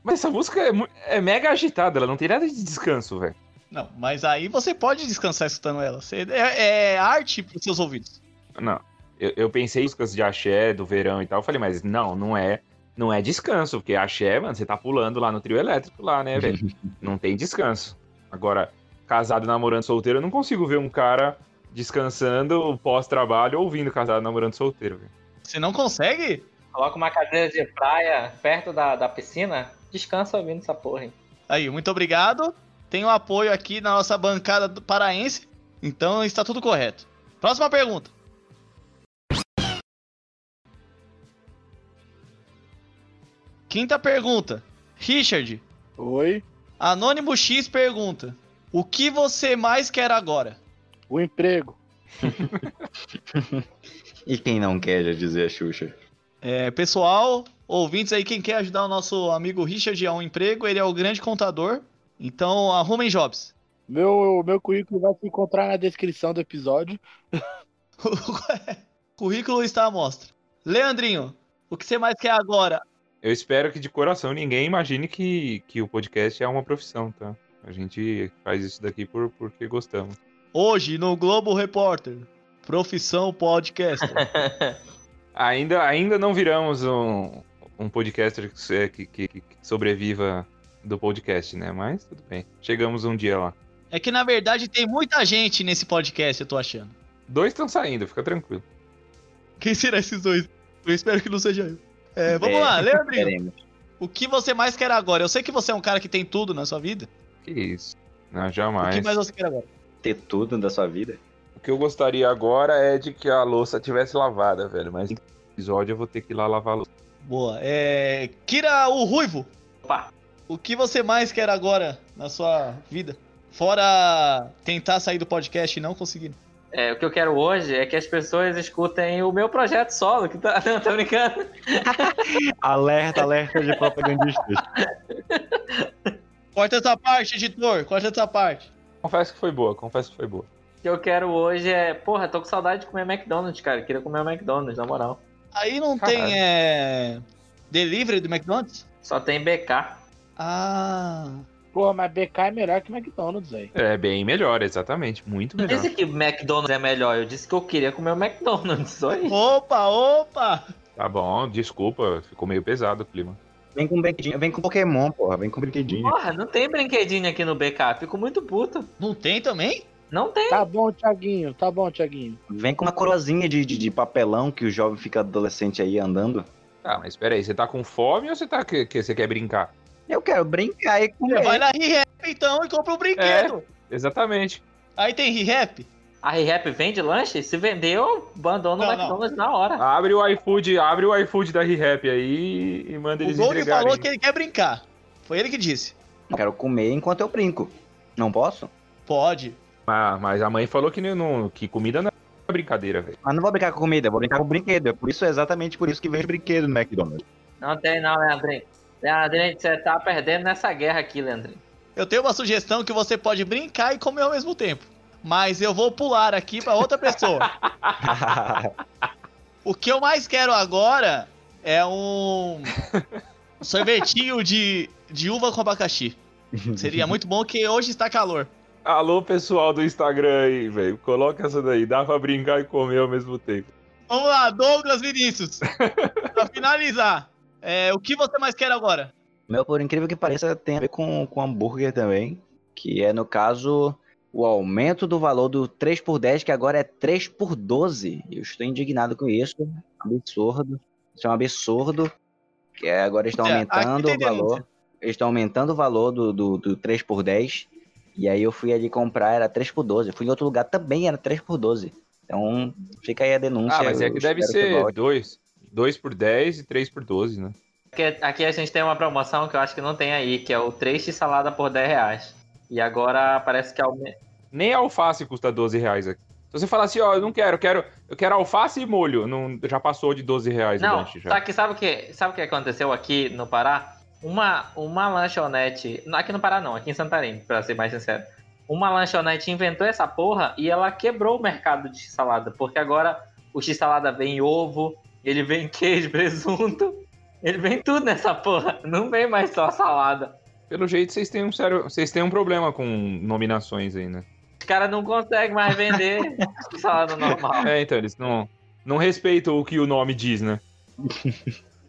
S1: Mas essa música é, é mega agitada, ela não tem nada de descanso, velho.
S4: Não, mas aí você pode descansar escutando ela. Você- é, é arte pros seus ouvidos.
S1: Não. Eu, eu pensei em músicas de axé, do verão e tal. Eu falei, mas não, não é. Não é descanso, porque axé, mano, você tá pulando lá no trio elétrico lá, né, velho? não tem descanso. Agora, casado, namorando, solteiro, eu não consigo ver um cara descansando pós-trabalho ouvindo casado, namorando, solteiro, velho.
S4: Você não consegue?
S3: Coloca uma cadeira de praia perto da, da piscina. Descansa ouvindo essa porra, hein?
S4: Aí, muito obrigado. Tem o apoio aqui na nossa bancada do paraense. Então está tudo correto. Próxima pergunta. Quinta pergunta. Richard,
S2: Oi.
S4: Anônimo X pergunta: O que você mais quer agora?
S2: O emprego.
S5: E quem não quer já dizer a Xuxa?
S4: É, pessoal, ouvintes aí, quem quer ajudar o nosso amigo Richard a um emprego, ele é o grande contador. Então arrumem jobs.
S2: Meu, meu currículo vai se encontrar na descrição do episódio.
S4: o currículo está à mostra. Leandrinho, o que você mais quer agora?
S1: Eu espero que de coração ninguém imagine que, que o podcast é uma profissão, tá? A gente faz isso daqui por, porque gostamos.
S4: Hoje no Globo Repórter, profissão podcaster.
S1: Ainda, ainda não viramos um, um podcaster que, se- que, que- que sobreviva do podcast, né? Mas tudo bem. Chegamos um dia lá.
S4: é que na verdade tem muita gente nesse podcast, eu tô achando.
S1: Dois estão saindo, fica tranquilo.
S4: Quem será esses dois? Eu espero que não seja eu. É, vamos
S5: É,
S4: lá, Leandrinho. O que você mais quer agora? Eu sei que você é um cara que tem tudo na sua vida.
S1: Que isso. Não,
S4: O
S1: jamais.
S4: que mais você quer agora?
S5: Ter tudo da sua vida.
S1: O que eu gostaria agora é de que a louça tivesse lavada, velho. Mas no episódio eu vou ter que ir lá lavar a louça.
S4: Boa. É. Kira o Ruivo.
S3: Opa.
S4: O que você mais quer agora na sua vida? Fora tentar sair do podcast e não conseguir.
S3: É, o que eu quero hoje é que as pessoas escutem o meu projeto solo, que tá. Não, tô brincando.
S5: Alerta, alerta de propagandistas.
S4: Corta essa parte, editor. Corta essa parte.
S1: Confesso que foi boa, confesso que foi boa.
S3: O que eu quero hoje é. Porra, tô com saudade de comer McDonald's, cara. Queria comer o McDonald's, na moral.
S4: Aí não
S1: Caralho.
S4: tem é, delivery do McDonald's?
S3: Só tem BK.
S4: Ah.
S2: Porra, mas BK é melhor que McDonald's, velho.
S1: É bem melhor, exatamente. Muito
S3: Não
S1: melhor.
S3: disse que McDonald's é melhor, eu disse que eu queria comer o McDonald's, só isso.
S4: Opa, opa!
S1: Tá bom, desculpa, ficou meio pesado o clima.
S5: Vem com brinquedinho, vem com Pokémon, porra. Vem com brinquedinho.
S3: Porra, não tem brinquedinho aqui no BK, fico muito puto.
S4: Não tem também?
S3: Não tem.
S2: Tá bom, Thiaguinho. Tá bom, Thiaguinho.
S5: Vem com uma coroazinha de, de, de papelão que o jovem fica adolescente aí andando.
S1: Ah, mas espera aí, você tá com fome ou você tá que, que você quer brincar?
S5: Eu quero brincar e
S4: Você
S5: comer.
S4: vai na ReHap então e compra um brinquedo.
S1: Exatamente.
S4: Aí tem ReHap?
S3: A ReHap vende lanche? Se vender, eu abandono o McDonald's na hora.
S1: Abre o iFood, abre o iFood da ReHap aí e manda
S4: O
S1: eles
S4: Doug
S1: entregarem.
S4: falou que ele quer brincar. Foi ele que disse.
S5: Eu quero comer enquanto eu brinco. Não posso?
S4: Pode.
S1: Ah, mas a mãe falou que, não, que comida não é brincadeira, velho.
S5: Mas não vou brincar com comida, eu vou brincar com brinquedo. É por isso, exatamente por isso que vejo brinquedo no McDonald's.
S3: Não tem não, Leandrinho. Leandrinho, você tá perdendo nessa guerra aqui, Leandrinho.
S4: Eu tenho uma sugestão que você pode brincar e comer ao mesmo tempo. Mas eu vou pular aqui pra outra pessoa. O que eu mais quero agora é um sorvetinho de, de uva com abacaxi. Seria muito bom que hoje está calor.
S1: Alô, pessoal do Instagram aí, velho. Coloca essa daí. Dá pra brincar e comer ao mesmo tempo.
S4: Vamos lá, Douglas Vinícius. pra finalizar, é, o que você mais quer agora?
S5: Meu, por incrível que pareça, tem a ver com, com hambúrguer também. Que é, no caso, o aumento do valor do 3 por 10 que agora é 3 por 12 Eu estou indignado com isso. Absurdo. Isso é um absurdo. Que é, agora estão
S4: É,
S5: aumentando o valor. Eles estão aumentando o valor do, do, do 3 por 10 E aí eu fui ali comprar, era 3 por 12 Eu fui em outro lugar também, era 3 por 12 Então, fica aí a denúncia.
S1: Ah, mas é que deve ser
S5: volte.
S1: 2. 2 por 10 e 3 por 12, né?
S3: Aqui a gente tem uma promoção que eu acho que não tem aí, que é o 3 de salada por 10 reais. E agora parece que aume-
S1: Nem a alface custa 12 reais aqui. Se você falar assim, ó, eu não quero, eu quero, eu quero alface e molho, não, já passou de 12 reais o
S3: Não,
S1: lanche já.
S3: só que sabe o que? Sabe o que aconteceu aqui no Pará? Uma, uma lanchonete. Aqui no Pará não, aqui em Santarém, pra ser mais sincero. Uma lanchonete inventou essa porra e ela quebrou o mercado de salada. Porque agora o x-salada vem ovo, ele vem queijo, presunto. Ele vem tudo nessa porra. Não vem mais só salada.
S1: Pelo jeito, vocês têm um sério. Vocês têm um problema com nominações aí, né?
S3: Os caras não conseguem mais vender salada normal.
S1: É, então, eles não, não respeitam o que o nome diz, né?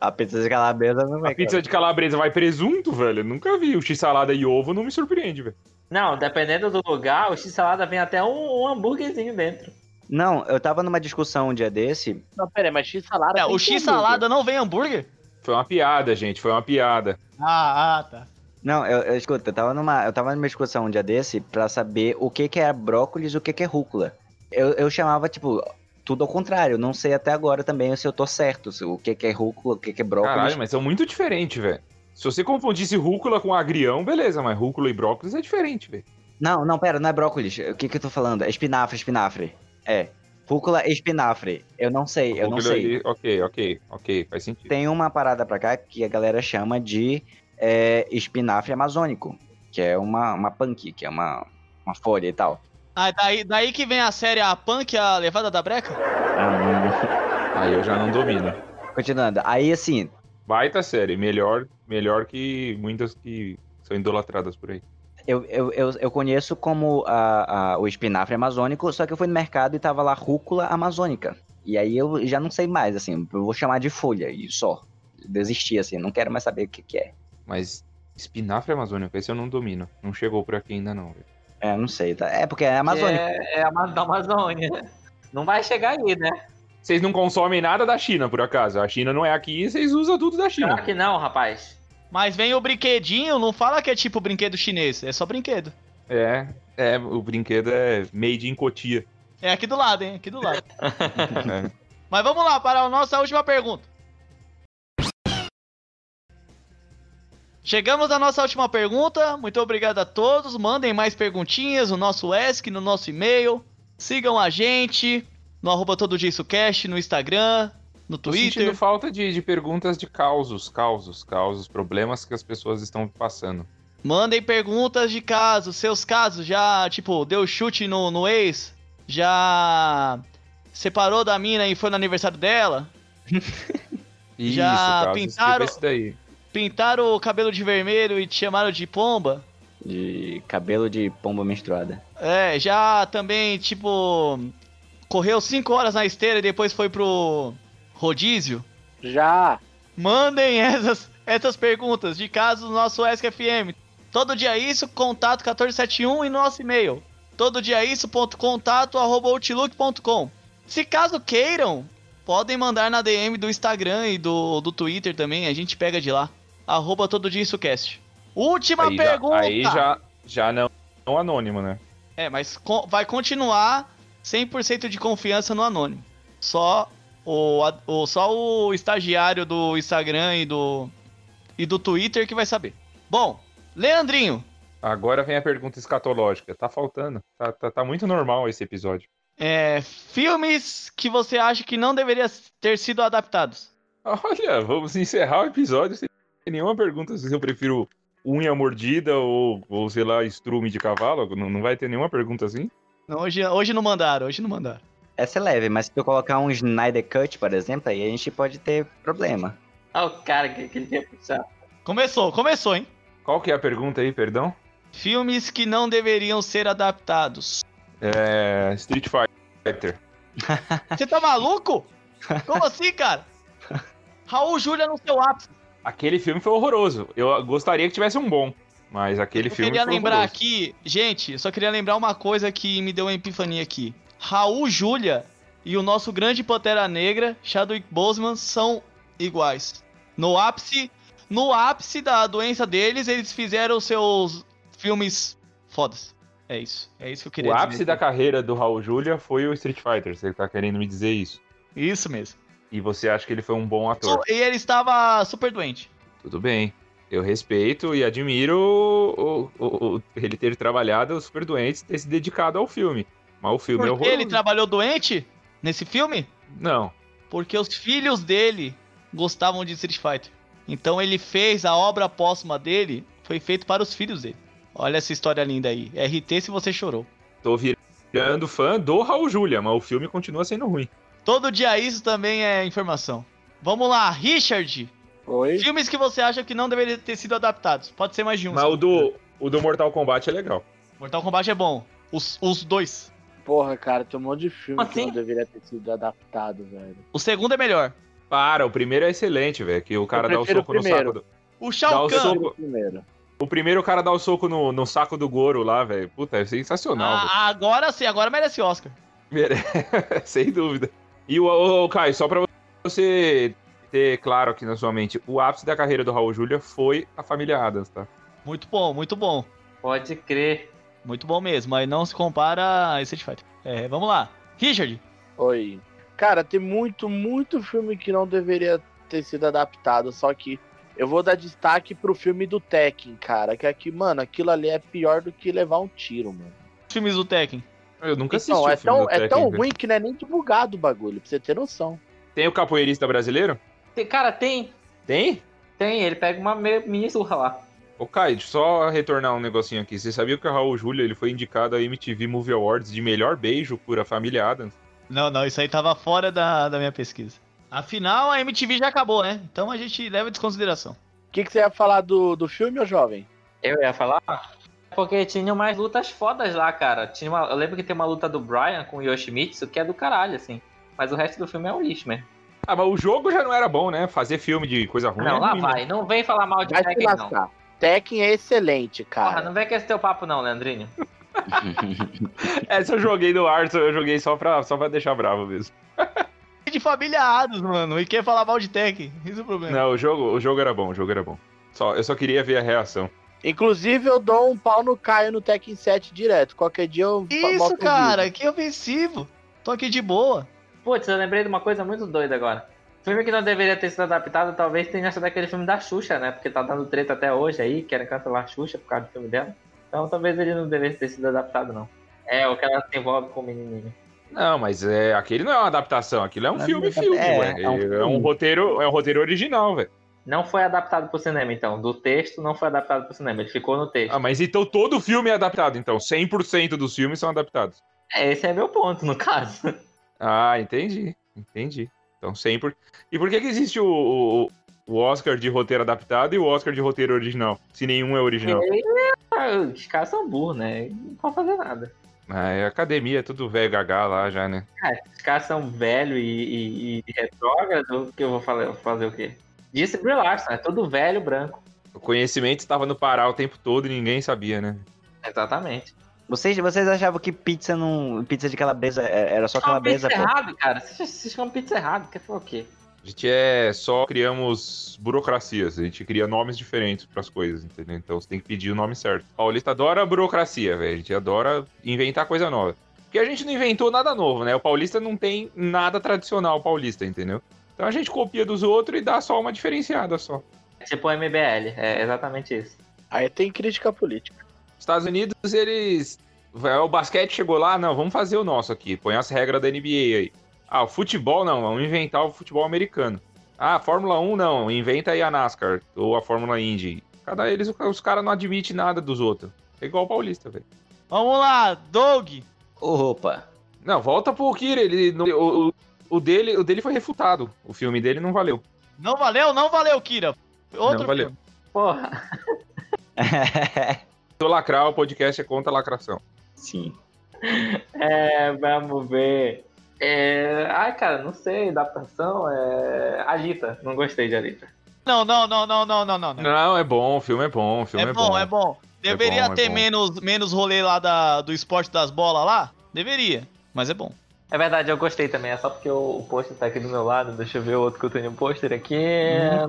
S5: A pizza de calabresa não
S1: A
S5: vai.
S1: pizza de calabresa vai presunto, velho? Eu nunca vi. O x-salada e ovo não me surpreende, velho.
S3: Não, dependendo do lugar, o x-salada vem até um, um hambúrguerzinho dentro.
S5: Não, eu tava numa discussão um dia desse.
S2: Não, pera aí, mas X-salada.
S4: É, o X-salada não vem hambúrguer?
S1: Foi uma piada, gente. Foi uma piada.
S4: Ah, ah, tá.
S5: Não, eu, eu escuta, eu tava numa, eu tava numa discussão um dia desse pra saber o que que é brócolis e o que que é rúcula. Eu, eu chamava, tipo, tudo ao contrário. Não sei até agora também se eu tô certo. se- O que que é rúcula, o que que é brócolis.
S1: Caralho, mas são muito diferentes, velho. Se você confundisse rúcula com agrião, beleza, mas rúcula e brócolis é diferente, velho.
S5: Não, não, pera, não é brócolis. O que que eu tô falando? É espinafre, espinafre. É. Rúcula espinafre. Eu não sei, eu não
S1: Rúcula
S5: sei.
S1: e- Ok, ok, ok, faz sentido.
S5: Tem uma parada pra cá que a galera chama de é, espinafre amazônico. Que é uma, uma punk, que é uma, uma folha e tal.
S4: Ah, daí, daí que vem a série A Punk, a levada da breca?
S5: Ah,
S1: Aí eu já não domino.
S5: Continuando. Aí, assim,
S1: Baita série, melhor, melhor que muitas que são idolatradas por aí.
S5: Eu, eu, eu, eu conheço como a, a- o espinafre amazônico, só que eu fui no mercado e tava lá rúcula amazônica. E aí eu já não sei mais, assim, eu vou chamar de folha e só. Desisti, assim, não quero mais saber o que, que é.
S1: Mas espinafre amazônico, esse eu não domino. Não chegou por aqui ainda não, velho.
S5: É, não sei, tá? É porque é amazônico.
S3: É, é da Amazônia. Não vai chegar aí, né?
S1: Vocês não consomem nada da China, por acaso. A China não é aqui e vocês usam tudo da China.
S3: Claro que não, rapaz.
S4: Mas vem o brinquedinho, não fala que é tipo brinquedo chinês, é só brinquedo.
S1: É, é, o brinquedo é made in Cotia.
S4: É aqui do lado, hein? Aqui do lado.
S1: É.
S4: Mas vamos lá para a nossa última pergunta. Chegamos à nossa última pergunta. Muito obrigado a todos. Mandem mais perguntinhas no nosso ESC, no nosso e-mail. Sigam a gente no arroba todo dia isso cast, no Instagram, no
S1: Tô
S4: Twitter.
S1: sentindo falta de, de perguntas de causos, causos, causos, problemas que as pessoas estão passando.
S4: Mandem perguntas de casos, seus casos. Já, tipo, deu chute no, no ex? Já separou da mina e foi no aniversário dela?
S1: Isso,
S4: Já
S1: casos,
S4: pintaram-
S1: esse daí.
S4: Pintaram o cabelo de vermelho e te chamaram de pomba?
S5: De cabelo de pomba menstruada.
S4: É, já também, tipo, correu 5 horas na esteira e depois foi pro rodízio?
S2: Já.
S4: Mandem essas, essas perguntas de casos no nosso ESC-FM. Todo dia isso, contato 1471 e no nosso e-mail. Todo dia isso.contato.outlook.com. Se caso queiram, podem mandar na DM do Instagram e do, do Twitter também, a gente pega de lá. Arroba todo dia isso cast. Última
S1: Aí já,
S4: pergunta!
S1: aí já, já não, não anônimo, né?
S4: É, mas co- vai continuar 100% de confiança no anônimo. Só o, o- só o estagiário do Instagram e do, e do Twitter que vai saber. Bom, Leandrinho,
S1: Agora vem a pergunta escatológica. Tá faltando. Tá, tá, tá muito normal esse episódio.
S4: é, filmes que você acha que não deveriam ter sido adaptados?
S1: Olha, vamos encerrar o episódio sem nenhuma pergunta se eu prefiro unha mordida ou, ou sei lá, estrume de cavalo. Não, não vai ter nenhuma pergunta assim?
S4: Não, Hoje, hoje não mandaram, hoje não mandaram.
S5: Essa é leve, mas se eu colocar um Snyder Cut, por exemplo, aí a gente pode ter problema.
S3: Olha o cara que, que ele puxar.
S4: Começou, começou, hein?
S1: Qual que é a pergunta aí, perdão?
S4: Filmes que não deveriam ser adaptados.
S1: É. Street Fighter.
S4: Você tá maluco? Como assim, cara? Raul Júlia no seu ápice.
S1: Aquele filme foi horroroso. Eu gostaria que tivesse um bom. Mas aquele
S4: Eu
S1: filme
S4: queria
S1: foi
S4: lembrar
S1: horroroso.
S4: aqui, gente, eu só queria lembrar uma coisa que me deu uma epifania aqui. Raul Júlia e o nosso grande Pantera Negra, Chadwick Boseman, são iguais. No ápice, no ápice da doença deles, eles fizeram seus filmes fodas. É isso. É isso que eu queria
S1: O
S4: dizer.
S1: ápice da carreira do Raul Julia foi o Street Fighter. Você tá querendo me dizer isso.
S4: Isso mesmo.
S1: E você acha que ele foi um bom ator.
S4: E ele estava super doente.
S1: Tudo bem. Eu respeito e admiro o- o- o- ele ter trabalhado super doente e ter se dedicado ao filme. Mas o filme é
S4: Porque
S1: horroroso.
S4: ele trabalhou doente nesse filme?
S1: Não.
S4: Porque os filhos dele gostavam de Street Fighter. Então ele fez a obra póstuma dele, foi feito para os filhos dele. Olha essa história linda aí. RT se você chorou.
S1: Tô virando fã do Raul Julia, mas o filme continua sendo ruim.
S4: Todo dia isso também é informação. Vamos lá, Richard.
S2: Oi?
S4: Filmes que você acha que não deveriam ter sido adaptados. Pode ser mais de um.
S1: Mas o do, o do Mortal Kombat é legal.
S4: Mortal Kombat é bom. Os, os dois.
S2: Porra, cara, tem um monte de filme
S3: Assim?
S2: que não deveria ter sido adaptado, velho.
S4: O segundo é melhor.
S1: Para, o primeiro é excelente, velho. Que o cara dá o soco
S2: o
S1: no
S2: primeiro.
S1: saco do...
S4: O Shao
S1: o
S4: Kahn.
S1: soco.
S2: Primeiro.
S1: O primeiro o cara dá o soco no, no saco do Goro lá, velho. Puta, é sensacional.
S4: Ah, agora sim, agora merece Oscar.
S1: Sem dúvida. E o, o, o Caio, só pra você ter claro aqui na sua mente, o ápice da carreira do Raul Julia foi a família Adams, tá?
S4: Muito bom, muito bom.
S3: Pode crer.
S4: Muito bom mesmo, mas não se compara a Street Fighter. É, vamos lá. Richard,
S2: Oi. Cara, tem muito, muito filme que não deveria ter sido adaptado, só que eu vou dar destaque pro filme do Tekken, cara, que aqui, mano, aquilo ali é pior do que levar um tiro, mano.
S4: filmes do Tekken.
S1: Eu nunca assisti
S2: Então,
S1: o
S2: é
S1: filme
S2: tão,
S1: do
S2: é
S1: Tekken,
S2: tão
S1: velho.
S2: ruim que não é nem divulgado o bagulho, pra você ter noção.
S1: Tem o capoeirista brasileiro?
S3: Tem- Cara, tem.
S1: Tem?
S3: Tem, ele pega uma me- mini surra lá.
S1: Ô, eu só retornar um negocinho aqui. Você sabia que o Raul Julia ele foi indicado a MTV Movie Awards de melhor beijo por a família Adams?
S4: Não, não, isso aí tava fora da, da minha pesquisa. Afinal, a MTV já acabou, né? Então a gente leva em desconsideração.
S2: O que, que você ia falar do, do filme, ô jovem?
S3: Eu ia falar? Porque tinha umas lutas fodas lá, cara. Tinha uma- eu lembro que tem uma luta do Brian com o Yoshimitsu que é do caralho, assim. Mas o resto do filme é um lixo mesmo.
S1: Ah, mas o jogo já não era bom, né? Fazer filme de coisa ruim.
S3: não,
S1: é
S3: lá
S1: ruim, né?
S3: vai. Não vem falar mal de Tekken, não.
S2: Tekken é excelente,
S3: Porra,
S2: cara.
S3: não vem com esse teu papo não, Leandrinho.
S1: Essa eu joguei no Arthur, eu joguei só pra, só pra deixar bravo mesmo.
S4: De família Adams, mano, e quer falar mal de Tekken. Esse é o problema.
S1: Não, o jogo, o jogo era bom, o jogo era bom. Só, eu só queria ver a reação.
S2: Inclusive, eu dou um pau no Caio no Tekken 7 direto. Qualquer dia eu
S4: Isso, cara, que ofensivo. Tô aqui de boa.
S3: Putz, eu lembrei de uma coisa muito doida agora. Filme que não deveria ter sido adaptado, talvez tenha sido aquele filme da Xuxa, né? Porque tá dando treta até hoje aí, querem cancelar a Xuxa por causa do filme dela. Então talvez ele não deveria ter sido adaptado, não. É, o que ela se envolve com o menininho.
S1: Não, mas é, aquele não é uma adaptação, aquilo é um
S5: Não,
S1: filme,
S5: é-
S1: filme,
S5: é, é um
S1: É,
S5: filme.
S1: um roteiro, é um roteiro original, velho.
S3: Não foi adaptado pro cinema, então. Do texto não foi adaptado pro cinema, ele ficou no texto.
S1: Ah, mas então todo filme é adaptado, então 100% dos filmes são adaptados.
S3: É, esse é meu ponto, no caso.
S1: Ah, entendi, entendi. Então 100%. E por que que existe o, o, o Oscar de roteiro adaptado e o Oscar de roteiro original, se nenhum é original?
S3: Ah, Os caras são burros, né? Não pode fazer nada.
S1: Ah, é academia, é tudo velho gaga lá já, né?
S3: Os caras são velho e, e, e retrógrado, que eu vou fazer, fazer o quê? Disse Brie Larson, é tudo velho branco.
S1: O conhecimento estava no Pará o tempo todo e ninguém sabia, né?
S3: Exatamente.
S5: Vocês, vocês achavam que pizza não. Pizza de calabresa é- era só calabresa,
S3: pizza
S5: pô?
S3: errado, cara. Vocês vocês chamam pizza errado. Quer falar o quê?
S1: A gente é só criamos burocracias, a gente cria nomes diferentes para as coisas, entendeu? Então você tem que pedir o nome certo. O Paulista adora burocracia, velho. A gente adora inventar coisa nova. Porque a gente não inventou nada novo, né? O paulista não tem nada tradicional paulista, entendeu? Então a gente copia dos outros e dá só uma diferenciada só.
S3: É tipo o MBL. É exatamente isso.
S2: Aí tem crítica política.
S1: Estados Unidos, eles. O basquete chegou lá, não, vamos fazer o nosso aqui. Põe as regras da NBA aí. Ah, o futebol não, vamos inventar o futebol americano. Ah, Fórmula 1 não, inventa aí a NASCAR ou a Fórmula Indy. Cada eles, os caras não admitem nada dos outros. É igual o paulista, velho.
S4: Vamos lá, Doug.
S5: Opa.
S1: Não, volta pro Kira, ele. o, o dele, o dele foi refutado. O filme dele não valeu.
S4: Não valeu, não valeu, Kira. Outro
S1: Não valeu.
S4: filme.
S3: Porra.
S1: Eu lacrar, o podcast é contra a lacração.
S5: Sim.
S3: É, vamos ver. É... Ai, cara, não sei. Adaptação é. Alita. Não gostei de Alita.
S4: Não, não, não, não, não, não, não.
S1: Não, é bom, o filme é bom, o filme
S4: É bom, é bom. Deveria
S1: bom, é
S4: ter
S1: bom.
S4: menos, menos rolê lá da, do esporte das bolas lá? Deveria, mas é bom.
S3: É verdade, eu gostei também. É só porque o, o pôster tá aqui do meu lado. Deixa eu ver o outro que eu tenho um pôster aqui.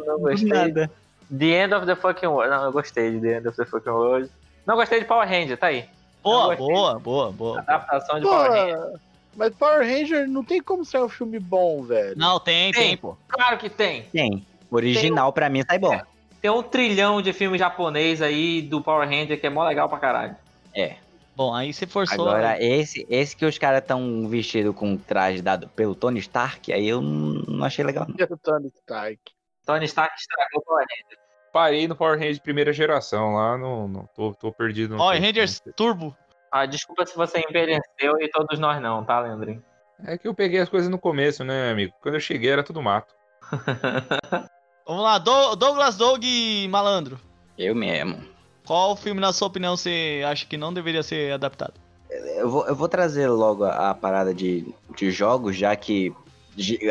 S3: não gostei.
S5: Nada.
S3: The End of the Fucking World. Não, eu gostei de The End of the Fucking World. Não gostei de Power Ranger, tá aí.
S4: Boa, boa, boa, boa.
S3: Adaptação de
S2: Pô,
S3: Power Ranger.
S2: mas Power Ranger não tem como ser um filme bom, velho.
S4: Não, tem,
S3: Tem.
S4: tem, pô.
S3: Claro que tem.
S5: Tem. Original pra mim sai bom.
S3: Tem um trilhão de filme japonês aí do Power Ranger que é mó legal pra caralho.
S5: É.
S4: Bom, aí você forçou.
S5: Agora, esse, esse que os caras tão vestidos com traje dado pelo Tony Stark, aí eu não achei legal, não.
S2: O Tony Stark.
S3: Tony Stark estragou o Power Ranger.
S1: Parei no Power Rangers de primeira geração lá, não, não tô, tô perdido. no
S4: Power
S1: tempo.
S4: Rangers Turbo.
S3: Ah, desculpa se você envelheceu e todos nós não, tá, Leandrinho?
S1: É que eu peguei as coisas no começo, né, amigo? Quando eu cheguei era tudo mato.
S4: Vamos lá, Do- Douglas Doug Malandro.
S5: Eu mesmo.
S4: Qual filme, na sua opinião, você acha que não deveria ser adaptado?
S5: Eu vou, eu vou trazer logo a, a parada de, de jogos, já que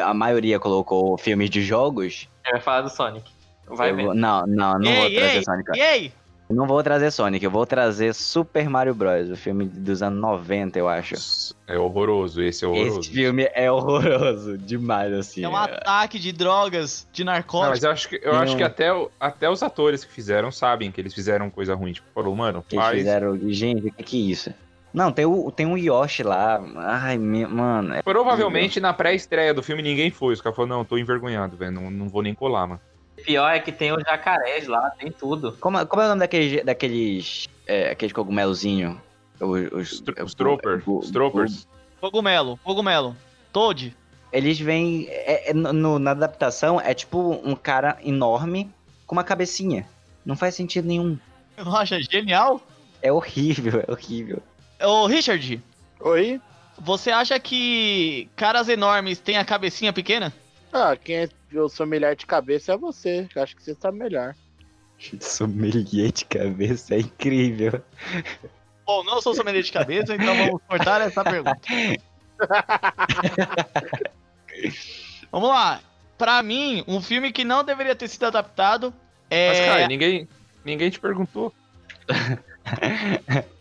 S5: a maioria colocou filmes de jogos.
S3: Eu ia falar do Sonic. Vai
S5: Eu vou- não, não, não vou
S4: ei,
S5: trazer
S4: ei,
S5: Sonic.
S4: e aí?
S5: Não vou trazer Sonic, eu vou trazer Super Mario Bros. O filme dos anos 90, eu acho.
S1: É horroroso, esse é horroroso.
S5: Esse filme é horroroso demais, assim.
S4: É um ataque de drogas, de
S1: Não,
S4: narcóticos.
S1: mas eu acho que, eu acho que até, até os atores que fizeram sabem que eles fizeram coisa ruim. Tipo, falou, mano,
S5: Que eles
S1: faz.
S5: fizeram. Gente, o que, que é isso? Não, tem o, tem um Yoshi lá. Ai, meu, mano. é
S1: Provavelmente na pré-estreia do filme ninguém foi. Os caras falaram, não, tô envergonhado, velho. Não, não vou nem colar, mano.
S3: Pior é que tem os jacarés lá, tem tudo.
S5: Como, como é o nome daqueles. daqueles é, aqueles cogumelozinho? Os, os,
S1: Os, tro- os troopers. Os troopers.
S4: Cogumelo, cogumelo. Toad.
S5: Eles vêm. é- é no- na adaptação, é tipo um cara enorme com uma cabecinha. Não faz sentido nenhum.
S4: Eu não acho genial?
S5: É horrível, é horrível.
S4: Ô, Richard,
S2: Oi?
S4: você acha que caras enormes têm a cabecinha pequena?
S2: Ah, quem é o sommelier de cabeça é você. Eu Acho que você sabe melhor.
S5: Sommelier de cabeça é incrível.
S4: Bom, não sou sommelier de cabeça, então vamos cortar essa pergunta. vamos lá. Pra mim, um filme que não deveria ter sido adaptado é...
S1: Mas, cara, ninguém, ninguém te perguntou.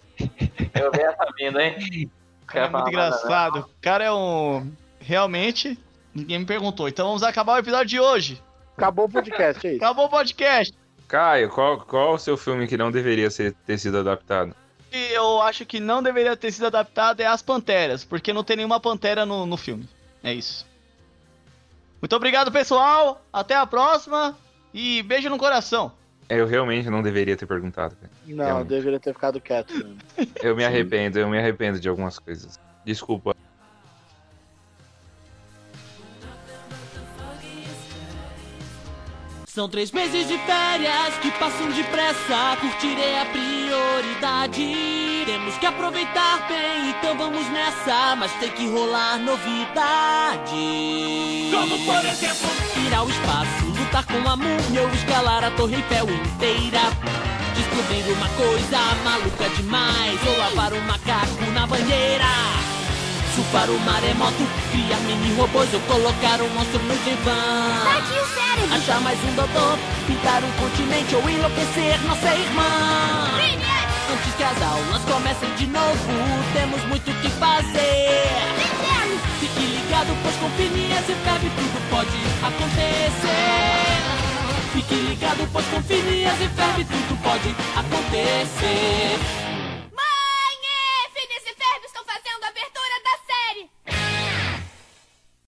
S3: Eu vi essa vindo, hein?
S4: Cara, é muito engraçado. O cara é um... Realmente, ninguém me perguntou. Então vamos acabar o episódio de hoje.
S2: Acabou o podcast, é isso.
S4: Acabou o podcast.
S1: Caio, qual, qual o seu filme que não deveria ser, ter sido adaptado?
S4: que eu acho que não deveria ter sido adaptado é As Panteras, porque não tem nenhuma pantera no, no filme. É isso. Muito obrigado, pessoal. Até a próxima. E beijo no coração.
S1: Eu realmente não deveria ter perguntado.
S2: Não,
S1: Realmente.
S2: deveria ter ficado quieto. Mesmo.
S1: Eu me
S5: Sim.
S1: arrependo, eu me arrependo de algumas coisas. Desculpa.
S6: São três meses de férias que passam depressa. Curtir é a prioridade. Temos que aproveitar bem, então vamos nessa. Mas tem que rolar novidade. Como por exemplo, ir ao espaço, lutar com a múmia ou escalar a Torre Eiffel inteira. Descobrindo uma coisa maluca demais. Ou lavar um macaco na banheira. Surfar o maremoto, criar mini robôs ou colocar um monstro no divã. Achar mais um doutor, pintar um continente ou enlouquecer nossa irmã. Antes que as aulas comecem de novo, temos muito o que fazer. Fique ligado, pois com Finias e Febre tudo pode acontecer. Fique ligado, pois com Finias e Febre tudo pode acontecer.